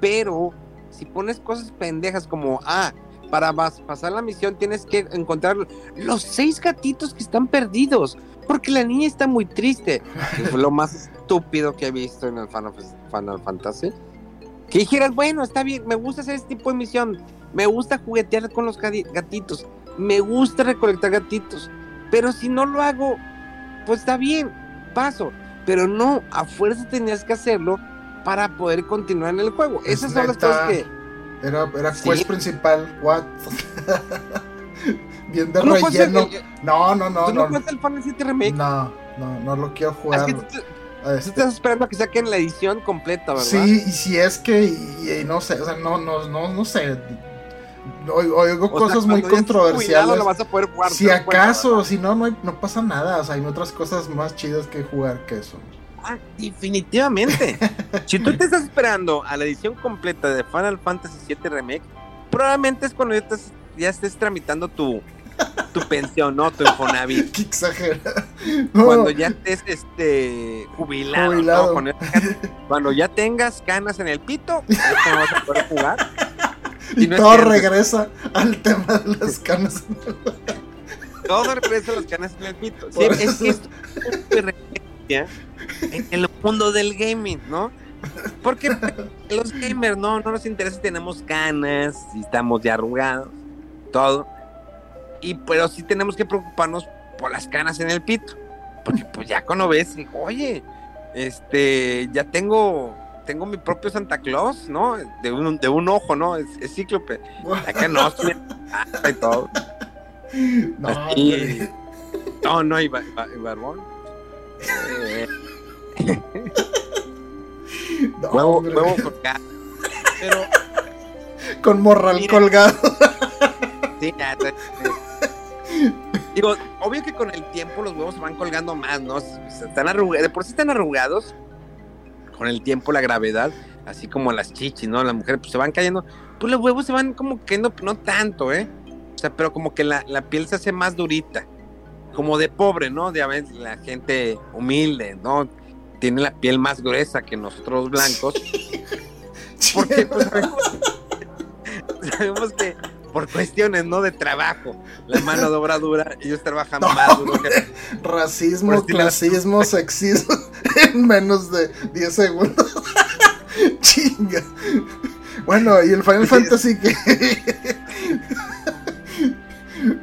Speaker 1: pero si pones cosas pendejas como, ah, para pasar la misión tienes que encontrar los seis gatitos que están perdidos, porque la niña está muy triste. Fue lo más estúpido que he visto en el Final, Final Fantasy. Que dijeras, bueno, está bien, me gusta hacer este tipo de misión, me gusta juguetear con los gati- gatitos, me gusta recolectar gatitos, pero si no lo hago, pues está bien, paso. Pero no, a fuerza tenías que hacerlo para poder continuar en el juego.
Speaker 2: Es
Speaker 1: Esas son las
Speaker 2: neta.
Speaker 1: cosas que...
Speaker 2: Era, era
Speaker 1: Sí.
Speaker 2: quest principal, what? [LAUGHS] Bien de
Speaker 1: ¿Tú no juegas
Speaker 2: relleno.
Speaker 1: el-
Speaker 2: No, no, no,
Speaker 1: ¿Tú no
Speaker 2: no.
Speaker 1: el Final 7 Remake?
Speaker 2: No, no, no lo quiero
Speaker 1: Es
Speaker 2: jugar.
Speaker 1: que tú, tú
Speaker 2: Este,
Speaker 1: estás esperando a que saquen la edición completa, ¿verdad?
Speaker 2: Sí, y si es que, y, y no sé, o sea, no, no, no, no sé. Oigo,
Speaker 1: O sea,
Speaker 2: cosas muy controversiales.
Speaker 1: lo vas a poder jugar.
Speaker 2: Si acaso, si no, no, hay- no pasa nada. O sea, hay otras cosas más chidas que jugar que eso.
Speaker 1: Ah, definitivamente. si tú te estás esperando a la edición completa de Final Fantasy VII Remake, probablemente es cuando ya, estés- ya estés tramitando tu, tu pensión, ¿no? Tu Infonavit. [LAUGHS]
Speaker 2: Qué exagera. No,
Speaker 1: Cuando ya estés este, jubilado,
Speaker 2: Jubilado.
Speaker 1: ¿no? Cuando, cuando ya tengas canas en el pito, es cuando vas a poder jugar.
Speaker 2: y
Speaker 1: no es
Speaker 2: todo regresa al tema de las canas.
Speaker 1: Todo regresa a los canas en el pito. Sí, es es una referencia en el mundo del gaming, ¿no? Porque los gamers no, no nos interesa si tenemos canas, si estamos ya arrugados, todo. Y pero sí tenemos que preocuparnos por las canas en el pito. Porque pues ya cuando ves, digo, oye, este, ya tengo, tengo mi propio Santa Claus, ¿no? De un, de un ojo, ¿no? Es, es cíclope. Acá no, y todo.
Speaker 2: No,
Speaker 1: Así, no, no, y, ba- ba- y barbón. Eh, [LAUGHS] [LAUGHS]
Speaker 2: No,
Speaker 1: huevo, huevo colgado. Pero,
Speaker 2: Con morral
Speaker 1: Mira.
Speaker 2: colgado.
Speaker 1: sí, ya. Digo, obvio que con el tiempo los huevos se van colgando más, ¿no? Están arrugados, de por sí están arrugados. Con el tiempo, la gravedad, así como las chichis, ¿no? Las mujeres pues se van cayendo. Pues los huevos se van como cayendo, no tanto, ¿eh? O sea, pero como que la, la piel se hace más durita. Como de pobre, ¿no? De a veces la gente humilde, ¿no? Tiene la piel más gruesa que nosotros blancos. [LAUGHS] Porque pues, sabemos, [LAUGHS] sabemos que por cuestiones, ¿no? De trabajo, la mano de obra dura, ellos trabajan [LAUGHS]
Speaker 2: No,
Speaker 1: más duro que...
Speaker 2: Racismo, clasismo, sexismo en menos de 10 segundos. Chinga. Bueno, y el Final. Fantasy que.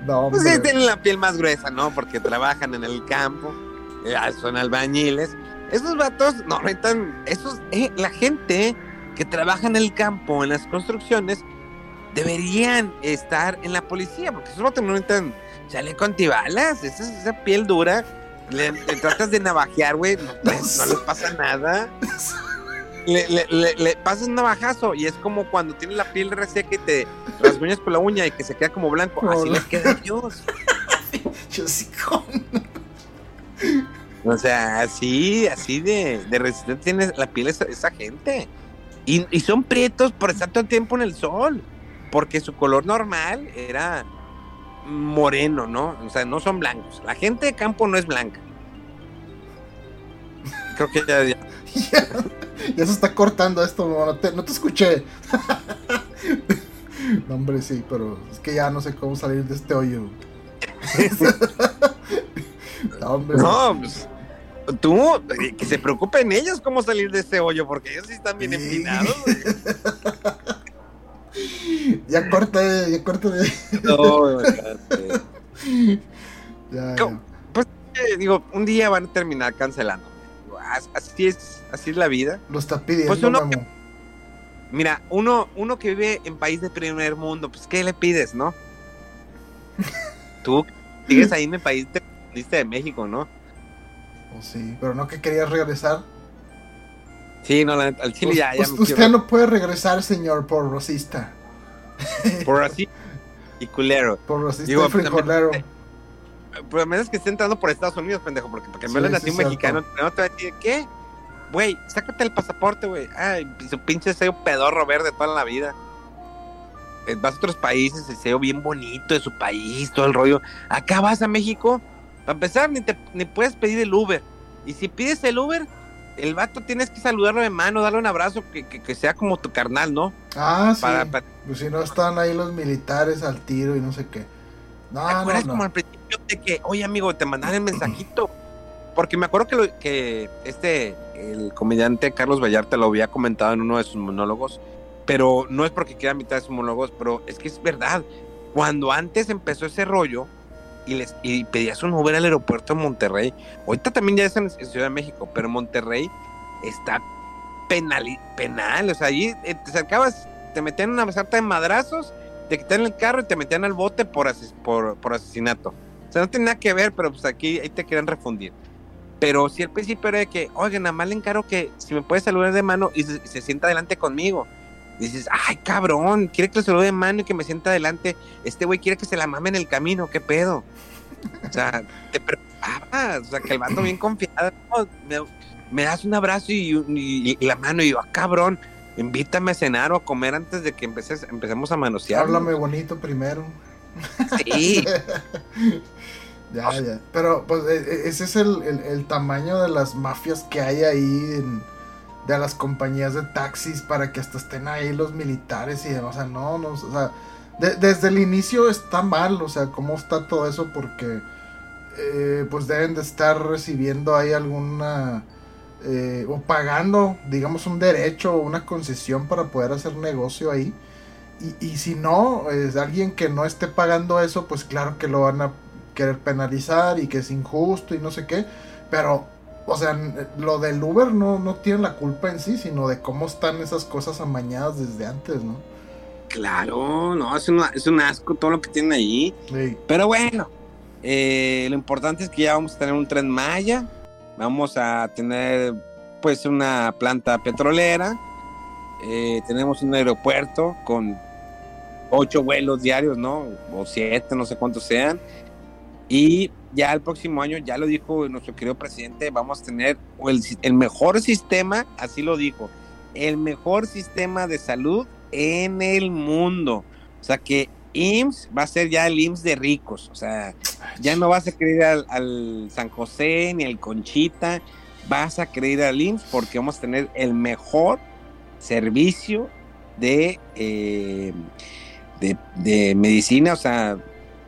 Speaker 2: no,
Speaker 1: Pues sí, tienen la piel más gruesa, ¿no? Porque trabajan en el campo, eh, son albañiles. Esos vatos, no, necesitan, esos, eh, la gente que trabaja en el campo, en las construcciones, deberían estar en la policía, porque esos vatos no necesitan chaleco antibalas, esa, esa piel dura, le, le tratas de navajear, güey, no, pues, no les pasa nada. Le, le, le, le pasas un navajazo y es como cuando tienes la piel reseca y te rasguñas con la uña y que se queda como blanco. Así les queda a Dios. [LAUGHS]
Speaker 2: Chusicón.
Speaker 1: O sea, así, así de, de resistente tiene la piel esa, esa gente. Y, y son prietos por estar todo el tiempo en el sol. Porque su color normal era moreno, ¿no? O sea, no son blancos. La gente de campo no es blanca. Creo que ya, ya-
Speaker 2: ya, [LAUGHS] ya se está cortando esto, no te, no te escuché. [LAUGHS] No, hombre, sí, pero es que ya no sé cómo salir de este hoyo. [LAUGHS] no, hombre.
Speaker 1: No, pues, tú, eh, que se preocupen ellos cómo salir de este hoyo, porque ellos sí están bien
Speaker 2: Sí.
Speaker 1: empinados. güey. [LAUGHS]
Speaker 2: Ya corta, ya corta.
Speaker 1: No. [LAUGHS]
Speaker 2: Ya.
Speaker 1: Pues, eh, digo, un día van a terminar cancelando. Así es, así es la vida.
Speaker 2: Lo está pidiendo,
Speaker 1: Pues uno. Mira, uno, uno que vive en país de primer mundo, pues, ¿qué le pides, no? [LAUGHS] Tú sigues ahí en el país diste de México, ¿no?
Speaker 2: Oh, sí, pero no que querías regresar.
Speaker 1: Sí, no, la neta, al chile ya, ya me
Speaker 2: usted
Speaker 1: quiero-
Speaker 2: no puede regresar, señor, por racista. [LAUGHS]
Speaker 1: Por así y culero.
Speaker 2: Por racista
Speaker 1: Digo,
Speaker 2: y frijolero.
Speaker 1: Por lo menos que esté entrando por Estados Unidos, pendejo, porque porque me
Speaker 2: Sí, sí,
Speaker 1: un mexicano, no te va a decir, ¿qué? Güey, sácate el pasaporte, güey. Ay, su pinche sello pedorro verde toda la vida. Eh, Vas a otros países, el sello bien bonito de su país, todo el rollo. Acá vas a México, para empezar, ni, te, ni puedes pedir el Uber. Y si pides el Uber, el vato tienes que saludarlo de mano, darle un abrazo que, que- que sea como tu carnal, ¿no?
Speaker 2: Ah, sí.
Speaker 1: Para, para-
Speaker 2: Pues si no están ahí los militares al tiro y no sé qué. No,
Speaker 1: ¿Te
Speaker 2: no,
Speaker 1: acuerdas
Speaker 2: no.
Speaker 1: como al principio de que, oye amigo, te mandaron el mensajito? Porque me acuerdo que, lo- que este, el comediante Carlos Vallarta lo había comentado en uno de sus monólogos, pero no es porque quiera mitad de sus monólogos, pero es que es verdad. Cuando antes empezó ese rollo y les y pedías un Uber al aeropuerto de Monterrey, ahorita también ya es en, Ciudad de México, pero Monterrey está penal, penal, o sea, allí eh, te acercabas, te metían una sarta de madrazos, te quitaron el carro y te metían al bote por, ases- por, por asesinato. O sea, no tiene nada que ver, pero pues aquí ahí te quieren refundir. Pero si al principio era de que, oigan, nada más le encargo que si me puede saludar de mano y se, y se sienta adelante conmigo. Dices, ay, cabrón, quiere que le salude de mano y que me sienta adelante. Este güey quiere que se la mame en el camino, ¿qué pedo? O sea, te preocupabas, o sea, que el vato bien confiado, "No, me, me das un abrazo y, y- y la mano y yo, ah, cabrón, invítame a cenar o a comer antes de que empeces, empecemos a manosear.
Speaker 2: Háblame bonito primero.
Speaker 1: Sí, [LAUGHS]
Speaker 2: Ya, ya. Pero pues e- e- ese es el, el- el tamaño de las mafias que hay ahí en- de las compañías de taxis para que hasta estén ahí los militares y demás. O sea, no, no, o sea, de- desde el inicio está mal, o sea, cómo está todo eso porque eh, pues deben de estar recibiendo ahí alguna eh, o pagando, digamos, un derecho o una concesión para poder hacer negocio ahí. Y, y si no, es alguien que no esté pagando eso, pues claro que lo van a querer penalizar y que es injusto y no sé qué. Pero, o sea, lo del Uber no, no tiene la culpa en sí, sino de cómo están esas cosas amañadas desde antes, ¿no?
Speaker 1: claro, no, es, una- es un asco todo lo que tienen ahí.
Speaker 2: Sí.
Speaker 1: Pero bueno, eh, lo importante es que ya vamos a tener un tren Maya, vamos a tener pues una planta petrolera, eh, tenemos un aeropuerto con ocho vuelos diarios, ¿no? O siete, no sé cuántos sean. Y ya el próximo año, ya lo dijo nuestro querido presidente, vamos a tener el, mejor sistema, así lo dijo, el mejor sistema de salud en el mundo. O sea que IMSS va a ser ya el IMSS de ricos. O sea, ya no vas a querer al, San José ni al Conchita, vas a querer al IMSS porque vamos a tener el mejor servicio de, eh, de, de medicina, o sea,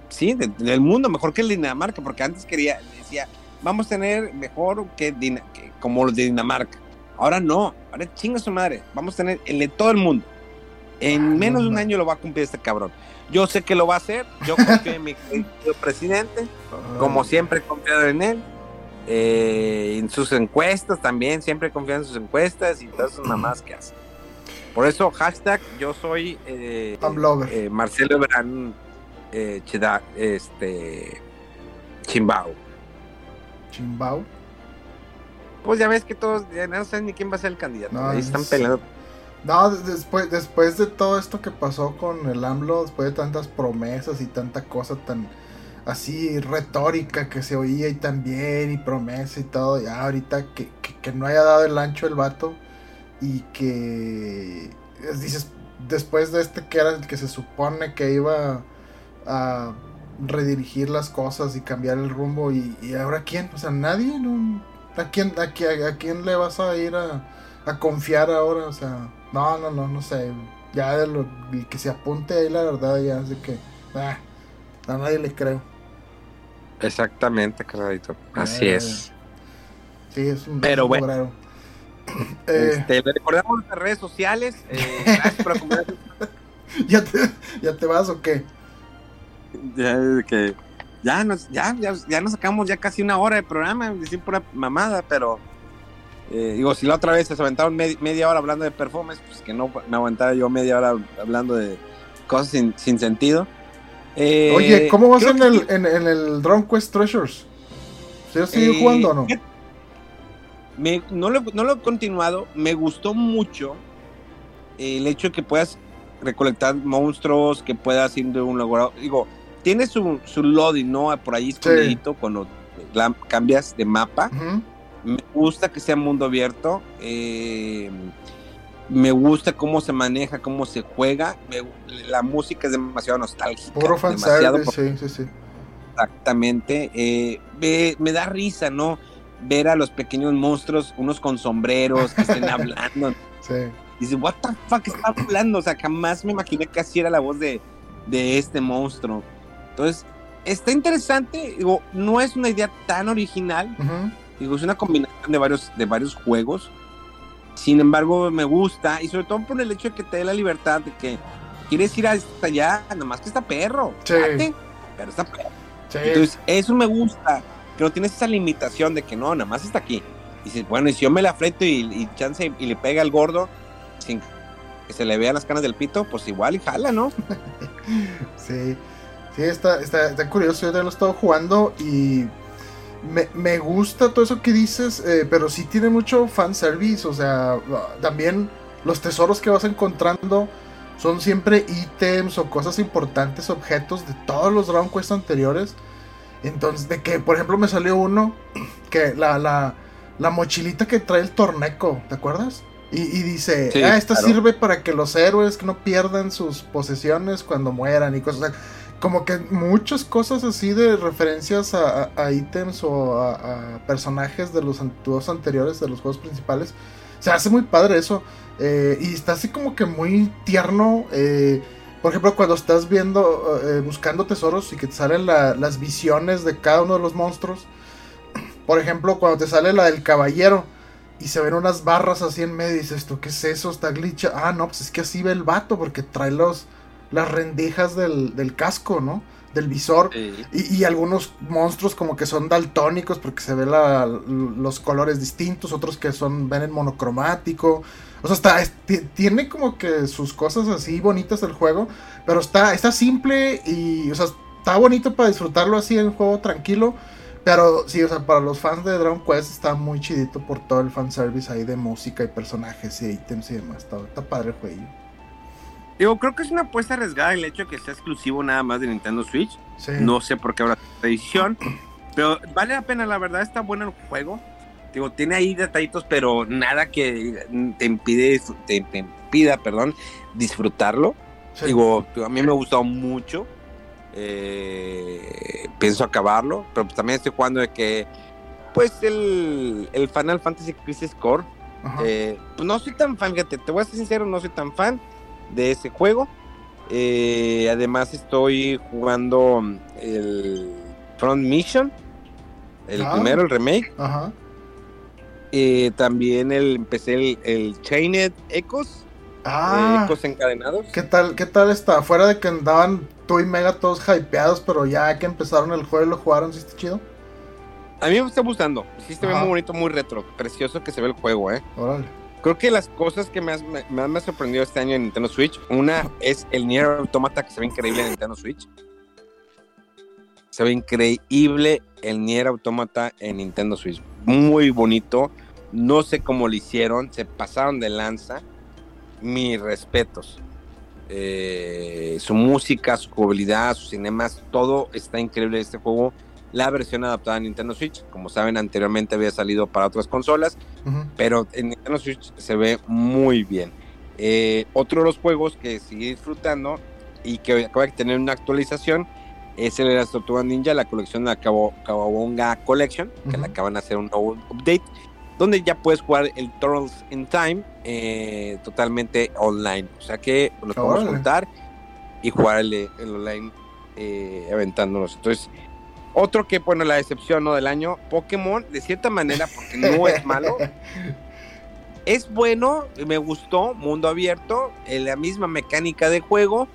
Speaker 1: sí, de- del mundo, mejor que el Dinamarca, porque antes quería, decía, vamos a tener mejor que, que como los de Dinamarca. Ahora no, ahora chinga su madre, vamos a tener el de todo el mundo. En
Speaker 2: Ah, no
Speaker 1: menos de un año lo va a cumplir este cabrón. Yo sé que lo va a hacer, yo confío en mi presidente, como siempre he confiado en él. eh, en sus encuestas también, siempre he confiado en sus encuestas y todas esas mamás que hace. Por eso, hashtag, yo soy eh, eh, Marcelo Ebrard eh, Chida- este, Chimbao.
Speaker 2: Chimbao.
Speaker 1: Pues ya ves que todos ya no saben ni quién va a ser el candidato.
Speaker 2: No,
Speaker 1: Ahí están
Speaker 2: es-
Speaker 1: peleando.
Speaker 2: No, de- después, después de todo esto que pasó con el AMLO, después de tantas promesas y tanta cosa tan así retórica que se oía y también y promesa y todo, ya ahorita que, que, que no haya dado el ancho el vato y que es- dices, después de este que era el que se supone que iba a redirigir las cosas y cambiar el rumbo y, y ahora quién, o sea, nadie, ¿no? ¿A quién, a, qui- a quién le vas a ir a, a confiar ahora? O sea, no, no, no, no sé. Ya de lo que se apunte ahí, la verdad, ya es de que. ah, a nadie le creo.
Speaker 1: Exactamente, carnalito. Así
Speaker 2: Eh,
Speaker 1: es.
Speaker 2: Sí, es un
Speaker 1: Pero bueno.
Speaker 2: obrero. [CLEARS THROAT] Eh,
Speaker 1: Este, le recordamos nuestras redes sociales. eh, gracias por. [LAUGHS]
Speaker 2: ¿ya, te, ¿Ya te vas o qué?
Speaker 1: Ya, que ya nos, ya, ya, ya nos sacamos ya casi una hora de programa, decir pura mamada, pero eh, digo, si la otra vez se aventaron me- media hora hablando de perfumes, pues que no me aguantaba yo media hora hablando de cosas sin, sin sentido. Eh,
Speaker 2: Oye, ¿cómo vas en el, en, en el Dragon Quest Treasures? ¿Sí sigues
Speaker 1: Eh,
Speaker 2: jugando o no?
Speaker 1: Me- no, lo, no lo he continuado, me gustó mucho el hecho de que puedas recolectar monstruos, que puedas ir de un lugar, digo, tiene su, su loading, ¿no? Por ahí escondidito cuando la- cambias de mapa. Me gusta que sea mundo abierto. eh, me gusta cómo se maneja, cómo se juega. me- la música es demasiado nostálgica.
Speaker 2: Puro
Speaker 1: demasiado
Speaker 2: sí, sí, sí.
Speaker 1: Exactamente. eh, me, me da risa, ¿no? Ver a los pequeños monstruos, unos con sombreros que estén [LAUGHS] hablando.
Speaker 2: sí.
Speaker 1: Dice, what the fuck está hablando? O sea, jamás me imaginé que así era la voz de, de este monstruo. Entonces, está interesante. Digo, no es una idea tan original. Digo, es una combinación de varios, de varios juegos. Sin embargo, me gusta. Y sobre todo por el hecho de que te dé la libertad de que quieres ir hasta allá, nomás que está perro.
Speaker 2: Sí.
Speaker 1: date, pero está perro.
Speaker 2: Sí.
Speaker 1: Entonces, eso me gusta. Que no tienes esa limitación de que no, nada más está aquí. Y dices, bueno, y si yo me la freto y, y chance y le pega al gordo sin que se le vean las canas del pito, pues igual y jala, ¿no? [LAUGHS]
Speaker 2: Sí, sí, está, está, está curioso. Yo ya lo he estado jugando y me, me gusta todo eso que dices, eh, pero sí tiene mucho fanservice. O sea, también los tesoros que vas encontrando son siempre ítems o cosas importantes, objetos de todos los Dragon Quest anteriores. Entonces, de que, por ejemplo, me salió uno [CLEARS THROAT] que la, la, la mochilita que trae el torneco, ¿te acuerdas? Y, y dice,
Speaker 1: Sí,
Speaker 2: ah, esta
Speaker 1: claro.
Speaker 2: sirve para que los héroes no pierdan sus posesiones cuando mueran y cosas. o sea, como que muchas cosas así de referencias a, ítems o a, personajes de los dos anteriores, de los juegos principales. Se hace muy padre eso. eh, y está así como que muy tierno. eh, por ejemplo, cuando estás viendo, eh, buscando tesoros y que te salen la- las visiones de cada uno de los monstruos. Por ejemplo, cuando te sale la del caballero y se ven unas barras así en medio y dices, ¿esto qué es eso? Está glitcha. Ah, no, pues es que así ve el vato porque trae los, las rendijas del, del casco, ¿no? Del visor. Y, y algunos monstruos como que son daltónicos porque se ven los colores distintos, otros que son ven en monocromático. O sea, está, es- ti- tiene como que sus cosas así bonitas el juego, pero está, está simple y, o sea, está bonito para disfrutarlo así en un juego tranquilo. Pero sí, o sea, para los fans de Dragon Quest está muy chidito por todo el fanservice ahí de música y personajes y ítems y demás. Está, está padre el juego.
Speaker 1: Digo, creo que es una apuesta arriesgada el hecho de que sea exclusivo nada más de Nintendo Switch.
Speaker 2: Sí.
Speaker 1: No sé por qué habrá esta decisión, pero vale la pena, la verdad está bueno el juego. Digo, tiene ahí detallitos, pero nada que te impide, te, te impida, perdón, disfrutarlo.
Speaker 2: Sí.
Speaker 1: Digo, a mí me ha gustado mucho. eh, pienso acabarlo, pero pues también estoy jugando de que, pues, el, el Final Fantasy Crisis Core. Eh, pues no soy tan fan, fíjate, te voy a ser sincero, no soy tan fan de ese juego. Eh, además, estoy jugando el Front Mission, el
Speaker 2: Ah.
Speaker 1: primero, el remake.
Speaker 2: Ajá.
Speaker 1: Eh, también el, empecé el, el Chained Echoes,
Speaker 2: Ah.
Speaker 1: eh, Ecos encadenados.
Speaker 2: ¿Qué tal, ¿Qué tal está? Fuera de que andaban tú y Mega todos hypeados, pero ya que empezaron el juego y lo jugaron, ¿sí está chido?
Speaker 1: A mí me está gustando. Sí, se ve muy bonito, muy retro. Precioso que se ve el juego, ¿eh?
Speaker 2: Órale.
Speaker 1: Creo que las cosas que me, me ha sorprendido este año en Nintendo Switch, una es el Nier Automata que se ve increíble en Nintendo Switch. Se ve increíble el Nier Automata en Nintendo Switch. Muy bonito. No sé cómo lo hicieron. Se pasaron de lanza. Mis respetos. Eh, su música, su jugabilidad, sus cinemas, todo está increíble en este juego. La versión adaptada a Nintendo Switch, como saben, anteriormente había salido para otras consolas
Speaker 2: Ujú.
Speaker 1: pero en Nintendo Switch se ve muy bien. Eh, otro de los juegos que sigue disfrutando y que acaba de tener una actualización es el de las Tortugas Ninja, la colección de la Kawabonga Collection, que
Speaker 2: Ujú.
Speaker 1: le acaban de hacer un nuevo update. donde ya puedes jugar el Turtles in Time eh, totalmente online. O sea que nos podemos
Speaker 2: Órale.
Speaker 1: juntar y jugar el, el online eh, aventándonos. Entonces, otro que, bueno, la decepción ¿no? del año, Pokémon, de cierta manera, porque no es malo, [LAUGHS] es bueno, me gustó, mundo abierto, eh, la misma mecánica de juego,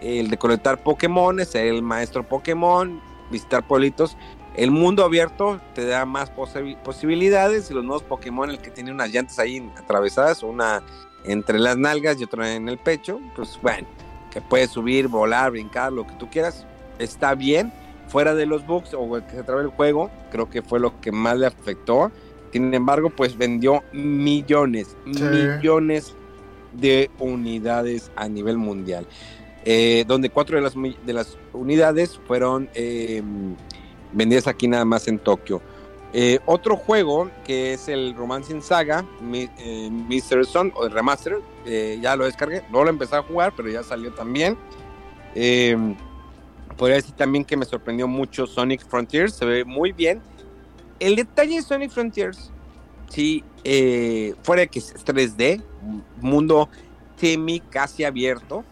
Speaker 1: el de colectar Pokémon, ser el maestro Pokémon, visitar pueblitos. El mundo abierto te da más posi- posibilidades y los nuevos Pokémon, el que tiene unas llantas ahí atravesadas, una entre las nalgas y otra en el pecho, pues bueno, que puedes subir, volar, brincar, lo que tú quieras, está bien. Fuera de los bugs o el que se trabe el juego, creo que fue lo que más le afectó. Sin embargo, pues vendió millones,
Speaker 2: Sí.
Speaker 1: millones de unidades a nivel mundial. Eh, donde cuatro de las, mi- de las unidades fueron eh, vendidas aquí nada más en Tokio. Eh, otro juego que es el Romancing Saga, mi, eh, Mr. Son o el Remaster, ya lo descargué, no lo empecé a jugar, pero ya salió también. Podría decir también que me sorprendió mucho Sonic Frontiers, se ve muy bien. El detalle de Sonic Frontiers, sí, eh, fuera de que es 3D, mundo semi casi abierto,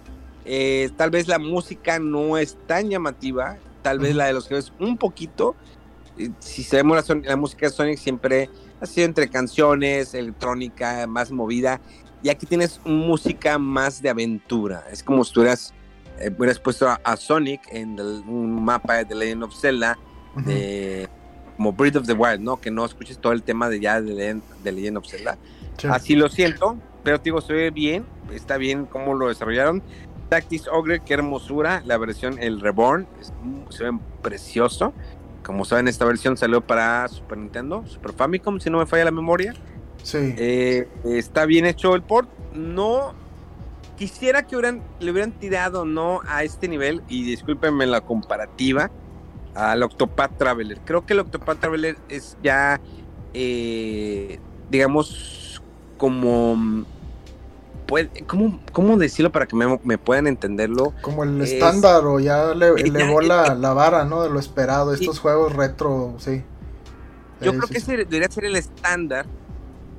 Speaker 1: eh, tal vez la música no es tan llamativa, tal vez
Speaker 2: Ujú.
Speaker 1: la de los jefes un poquito. Eh, Si sabemos la, son- la música de Sonic siempre ha sido entre canciones, electrónica, más movida. Y aquí tienes música más de aventura. Es como si tuvieras, eh, hubieras puesto a, a Sonic en el- un mapa de The Legend of Zelda,
Speaker 2: Ujú.
Speaker 1: de, como Breath of the Wild, ¿no? Que no escuches todo el tema de ya de, Legend- de Legend of Zelda.
Speaker 2: Sí.
Speaker 1: Así lo siento, pero te digo, se ve bien, está bien cómo lo desarrollaron. Tactics Ogre, qué hermosura, la versión, el Reborn, es se ve precioso. Como saben, esta versión salió para Super Nintendo, Super Famicom, si no me falla la memoria.
Speaker 2: Sí.
Speaker 1: Eh, está bien hecho el port. No quisiera que hubieran, le hubieran tirado no a este nivel, y discúlpenme la comparativa, al Octopath Traveler. Creo que el Octopath Traveler es ya, eh, digamos, como. puede- ¿cómo, ¿Cómo decirlo para que me, me puedan entenderlo?
Speaker 2: Como el
Speaker 1: es-
Speaker 2: estándar o ya le
Speaker 1: Ya,
Speaker 2: elevó la,
Speaker 1: eh,
Speaker 2: la vara, ¿no? De lo esperado. Estos juegos retro, sí.
Speaker 1: Yo
Speaker 2: Sí,
Speaker 1: creo
Speaker 2: sí,
Speaker 1: que
Speaker 2: sí.
Speaker 1: ese debería ser el estándar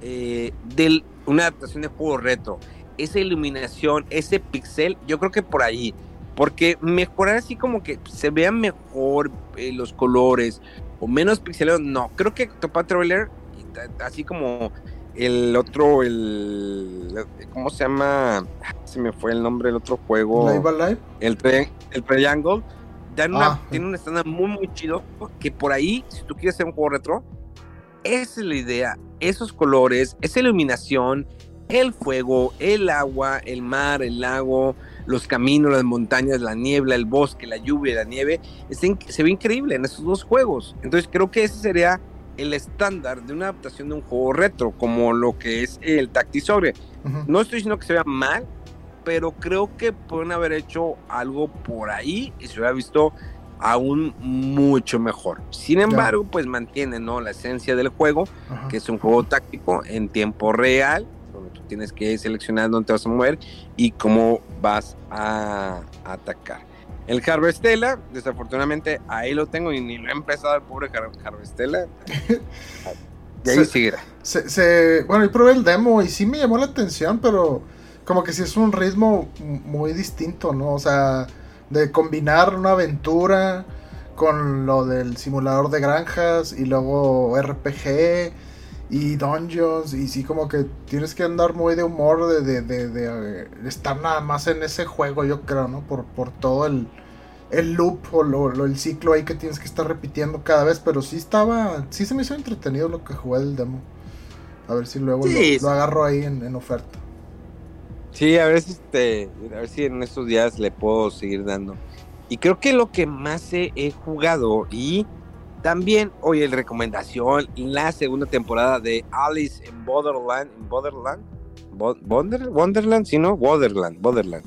Speaker 1: eh, de una adaptación de juego retro. Esa iluminación, ese pixel, yo creo que por ahí. Porque mejorar así como que se vean mejor eh, los colores o menos pixelados, no. Creo que Octopath Traveler, así como el otro, el. ¿Cómo se llama? Se me fue el nombre del otro juego
Speaker 2: Live Alive.
Speaker 1: el, tri- el Triangle dan una-
Speaker 2: Ah.
Speaker 1: tiene un estándar muy muy chido que por ahí si tú quieres hacer un juego retro esa es la idea esos colores esa iluminación el fuego el agua el mar el lago los caminos las montañas la niebla el bosque la lluvia la nieve se ve increíble en esos dos juegos entonces creo que ese sería el estándar de una adaptación de un juego retro como lo que es el
Speaker 2: Ujú.
Speaker 1: no estoy diciendo que se vea mal, pero creo que pueden haber hecho algo por ahí y se hubiera visto aún mucho mejor. Sin embargo, pues mantiene ¿no? la esencia del juego, que es un juego táctico en tiempo real, tienes que seleccionar dónde te vas a mover y cómo vas a atacar. El Harvestella, desafortunadamente ahí lo tengo y ni lo he empezado el pobre Har- Harvestella. [LAUGHS] Y ahí
Speaker 2: Se-
Speaker 1: seguirá.
Speaker 2: Se, se- bueno, yo probé el demo y sí me llamó la atención, pero como que sí es un ritmo muy distinto, ¿no? O sea, de combinar una aventura con lo del simulador de granjas y luego RPG y dungeons y sí como que tienes que andar muy de humor de, de, de- de, eh, estar nada más en ese juego, yo creo, ¿no? Por, por todo el, el loop o lo- lo- el ciclo ahí que tienes que estar repitiendo cada vez, pero sí estaba, sí se me hizo entretenido lo que jugué del demo. A ver si luego
Speaker 1: Sí,
Speaker 2: lo, lo agarro ahí en, en oferta.
Speaker 1: Sí, a ver si este, a ver si en estos días le puedo seguir dando. Y creo que lo que más he, he jugado y también, oye, el recomendación, la segunda temporada de Alice en Borderland, en Borderland, Bo- Wonder- Wonderland, sí, ¿no? Wonderland, Borderland.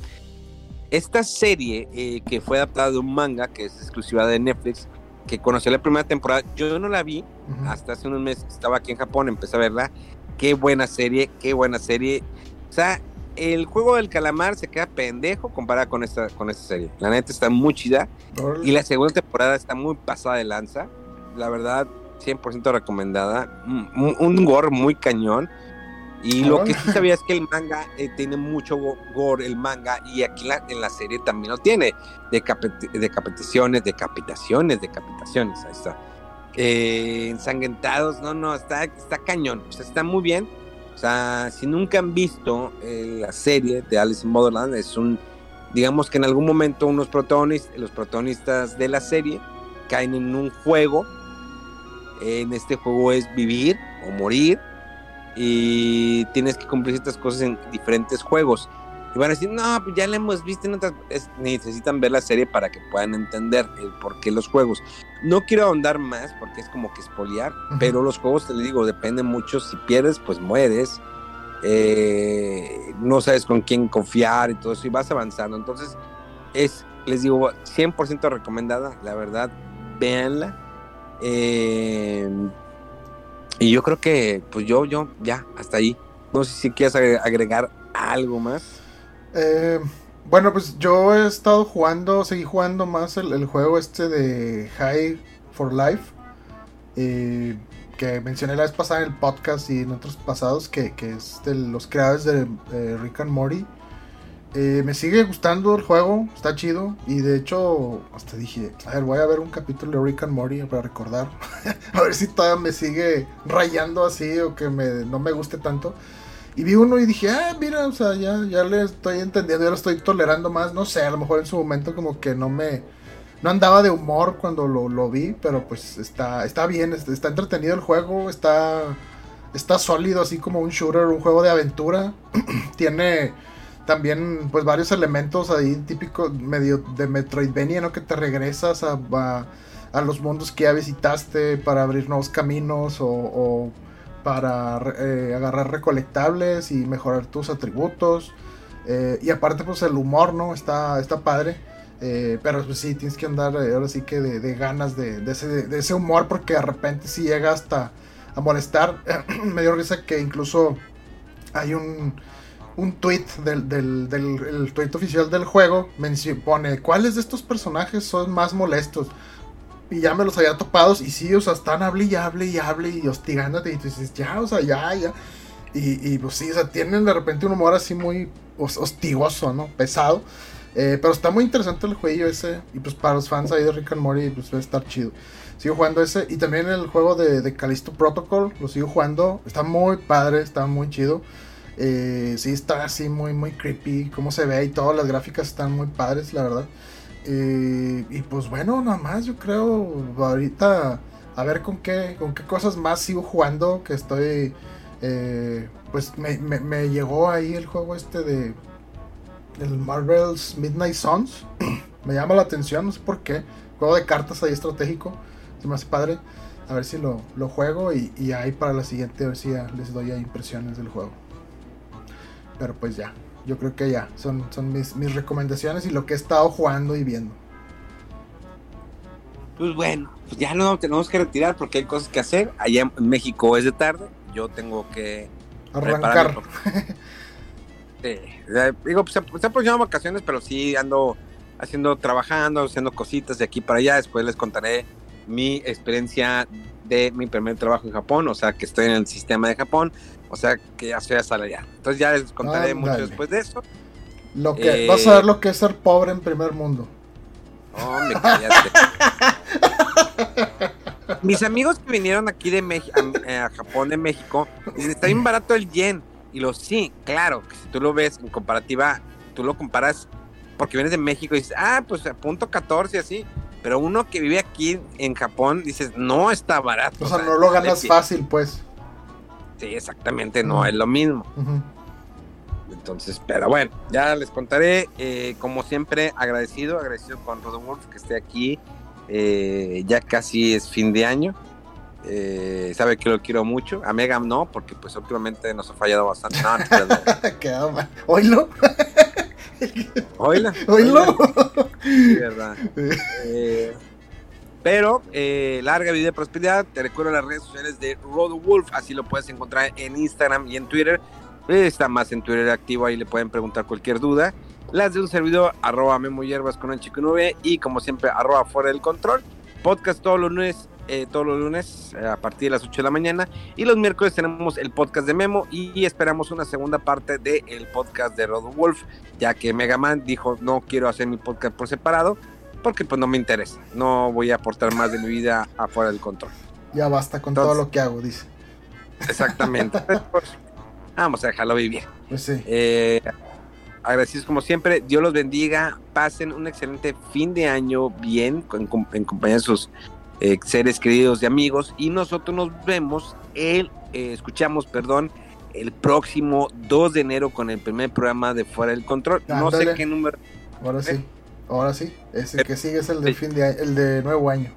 Speaker 1: Esta serie eh, que fue adaptada de un manga que es exclusiva de Netflix, que conocí la primera temporada, yo no la vi, hasta hace unos meses estaba aquí en Japón, empecé a verla. Qué buena serie, qué buena serie. O sea, el juego del calamar se queda pendejo comparada con esta, con esta serie. La neta está muy chida. Y la segunda temporada está muy pasada de lanza. La verdad, 100% recomendada. Un, un gore muy cañón. Y lo que sí sabía es que el manga eh, tiene mucho gore, el manga, y aquí en la, en la serie también lo tiene. Decapit decapitaciones, decapitaciones, decapitaciones, ahí está. Eh, ensangrentados, no, no, está, está cañón, o sea, está muy bien. O sea, si nunca han visto eh, la serie de Alice in Borderland, es un, digamos que en algún momento unos protagonistas, los protagonistas de la serie caen en un juego. En este juego es vivir o morir y tienes que cumplir ciertas cosas en diferentes juegos. Y van a decir, no, pues ya la hemos visto en otras. necesitan ver la serie para que puedan entender el por qué los juegos. No quiero ahondar más porque es como que espoliar, uh -huh. pero los juegos, te digo, depende mucho. Si pierdes, pues mueres. Eh, no sabes con quién confiar y todo eso, y vas avanzando. Entonces, es, les digo, 100% recomendada, la verdad, véanla. Eh, y yo creo que, pues yo, yo, ya, hasta ahí. No sé si quieres agregar algo más.
Speaker 2: Eh, bueno, pues yo he estado jugando, seguí jugando más el, el juego este de High for Life. Eh, que mencioné la vez pasada en el podcast y en otros pasados, que, que es de los creadores de eh, Rick and Morty. Eh, me sigue gustando el juego, está chido. Y de hecho, hasta dije, a ver, voy a ver un capítulo de Rick and Morty para recordar. [LAUGHS] a ver si todavía me sigue rayando así o que me, no me guste tanto. Y vi uno y dije, ah, mira, o sea, ya, ya le estoy entendiendo, ya lo estoy tolerando más. No sé, a lo mejor en su momento como que no me... No andaba de humor cuando lo, lo vi, pero pues está, está bien, está, está entretenido el juego, está, está sólido, así como un shooter, un juego de aventura. [CLEARS THROAT] Tiene también pues varios elementos ahí típicos medio de Metroidvania, ¿no? Que te regresas a, a, los mundos que ya visitaste para abrir nuevos caminos o, o para eh, agarrar recolectables y mejorar tus atributos. Eh, y aparte pues el humor, ¿no? Está, está padre. Eh, pero pues sí, tienes que andar ahora sí que de, de ganas de, de, ese, de, ese, humor porque de repente sí llega hasta a molestar. [CLEARS THROAT] Me dio risa que incluso hay un un tweet del, del, del el tweet oficial del juego pone cuáles de estos personajes son más molestos y ya me los había topados y sí, o sea, están hable y hable y hable y hostigándote y tú dices, ya, o sea, ya, ya. Y, y pues sí, o sea, tienen de repente un humor así muy hostigoso, ¿no? Pesado. Eh, pero está muy interesante el juego ese. Y pues para los fans ahí de Rick and Morty, pues va a estar chido. Sigo jugando ese. Y también el juego de, de Callisto Protocol, lo sigo jugando. Está muy padre, está muy chido. Eh, sí, está así muy, muy creepy. Cómo se ve y todas las gráficas están muy padres, la verdad. Eh, y pues bueno, nada más yo creo ahorita a ver con qué, con qué cosas más sigo jugando. Que estoy. Eh, pues me, me, llegó ahí el juego este de. El Marvel's Midnight Suns. [CLEARS THROAT] me llama la atención, no sé por qué. Juego de cartas ahí estratégico. Se me hace padre. A ver si lo, lo juego. Y, y, ahí para la siguiente, a ver si ya les doy impresiones del juego. Pero pues ya, yo creo que ya, son, son mis, mis, recomendaciones y lo que he estado jugando y viendo.
Speaker 1: Pues bueno, pues ya no tenemos que retirar porque hay cosas que hacer. Allá en México es de tarde, yo tengo que
Speaker 2: arrancar. [LAUGHS]
Speaker 1: sí, digo, pues se, han vacaciones, pero sí ando haciendo, trabajando, haciendo cositas de aquí para allá. Después les contaré mi experiencia de mi primer trabajo en Japón, o sea que estoy en el sistema de Japón, o sea que ya soy asalariado. Entonces ya les contaré ah, mucho dale. después de eso.
Speaker 2: Lo que, eh... Vas a ver lo que es ser pobre en primer mundo.
Speaker 1: Oh, me cállate. [LAUGHS] Mis amigos que vinieron aquí de México, a, a, Japón de México, dicen, está bien barato el yen. Y lo sí, claro, que si tú lo ves en comparativa, tú lo comparas porque vienes de México y dices, ah, pues a punto 14 así. Pero uno que vive aquí en Japón, dices, no está barato.
Speaker 2: O sea no lo ganas fácil, pues.
Speaker 1: Sí, exactamente, no es lo mismo. Uh -huh. Entonces, pero bueno, ya les contaré. Eh, como siempre, agradecido, agradecido con Rodolfo que esté aquí. Eh, ya casi es fin de año. Eh, sabe que lo quiero mucho. A Megan no, porque pues últimamente nos ha fallado bastante. No,
Speaker 2: Quedó mal. ¿Oílo?
Speaker 1: Oíla.
Speaker 2: Oílo.
Speaker 1: Sí, verdad. [LAUGHS] Eh, pero eh, larga vida de prosperidad. Te recuerdo las redes sociales de Rodowolf. Así lo puedes encontrar en Instagram y en Twitter. Está más en Twitter activo. Ahí le pueden preguntar cualquier duda. Las de un servidor, arroba Memo Hierbas con un chico nube. Y como siempre, arroba fuera del control. Podcast todos los lunes eh, todos los lunes eh, a partir de las 8 de la mañana. Y los miércoles tenemos el podcast de Memo y esperamos una segunda parte del podcast de Rodo Wolf, ya que Megaman dijo no quiero hacer mi podcast por separado, porque pues no me interesa. No voy a aportar más de mi vida afuera del control.
Speaker 2: Ya basta con todo lo que hago, dice.
Speaker 1: Exactamente. [LAUGHS] Pues, vamos a dejarlo vivir.
Speaker 2: Pues sí.
Speaker 1: Eh, agradecidos como siempre. Dios los bendiga. Pasen un excelente fin de año bien en, en compañía de sus eh, seres queridos y amigos. Y nosotros nos vemos, el, eh, escuchamos, perdón, el próximo 2 de enero con el primer programa de Fuera del Control. No sé qué número.
Speaker 2: Ahora sí. Ahora sí. Ese que sigue es el de fin de año- el de nuevo año.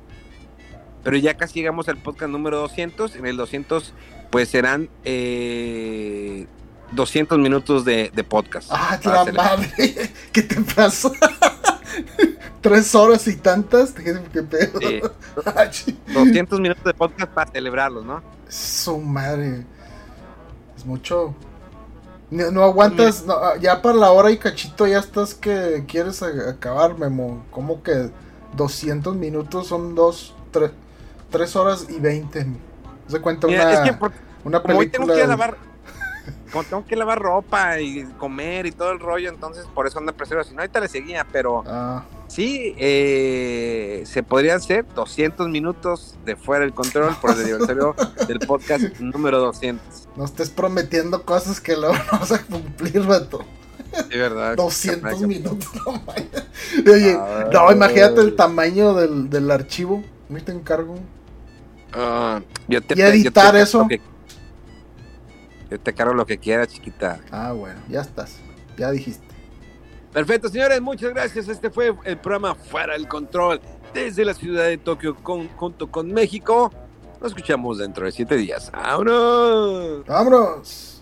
Speaker 1: Pero ya casi llegamos al podcast número 200. En el 200, pues serán eh, 200 minutos de, de podcast.
Speaker 2: ¡Ah, la madre! [LAUGHS] ¿Qué te pasa? [LAUGHS] Tres horas y tantas. [LAUGHS] ¿Qué, pedo?
Speaker 1: Sí.
Speaker 2: Ah, chi-
Speaker 1: 200 minutos de podcast para celebrarlos, ¿no?
Speaker 2: Su madre. Es mucho. No, no aguantas. no, ah, ya para la hora y cachito ya estás que quieres acabar, Memo. ¿Cómo que 200 minutos son dos, tres, tres horas y 20? Se cuenta
Speaker 1: Mira,
Speaker 2: una,
Speaker 1: es que por-
Speaker 2: una
Speaker 1: como hoy tengo
Speaker 2: película.
Speaker 1: que como tengo que lavar ropa y comer y todo el rollo, entonces por eso ando prefiero, si no ahorita le seguía, pero
Speaker 2: Ah,
Speaker 1: sí, eh, se podría hacer 200 minutos de fuera del control por el aniversario [LAUGHS] del podcast número 200.
Speaker 2: no estés prometiendo cosas que luego no vas a cumplir, vato.
Speaker 1: Sí, verdad. [LAUGHS]
Speaker 2: 200 minutos, no. Oye, no, imagínate el tamaño del, del archivo. Ahí te encargo.
Speaker 1: Ah, yo te
Speaker 2: Y
Speaker 1: te
Speaker 2: editar eso.
Speaker 1: Yo te cargo lo que quieras, chiquita.
Speaker 2: Ah, bueno, ya estás. Ya dijiste.
Speaker 1: Perfecto, señores, muchas gracias. Este fue el programa Fuera del Control desde la ciudad de Tokio con- junto con México. Nos escuchamos dentro de siete días. ¡Vámonos!
Speaker 2: ¡Vámonos!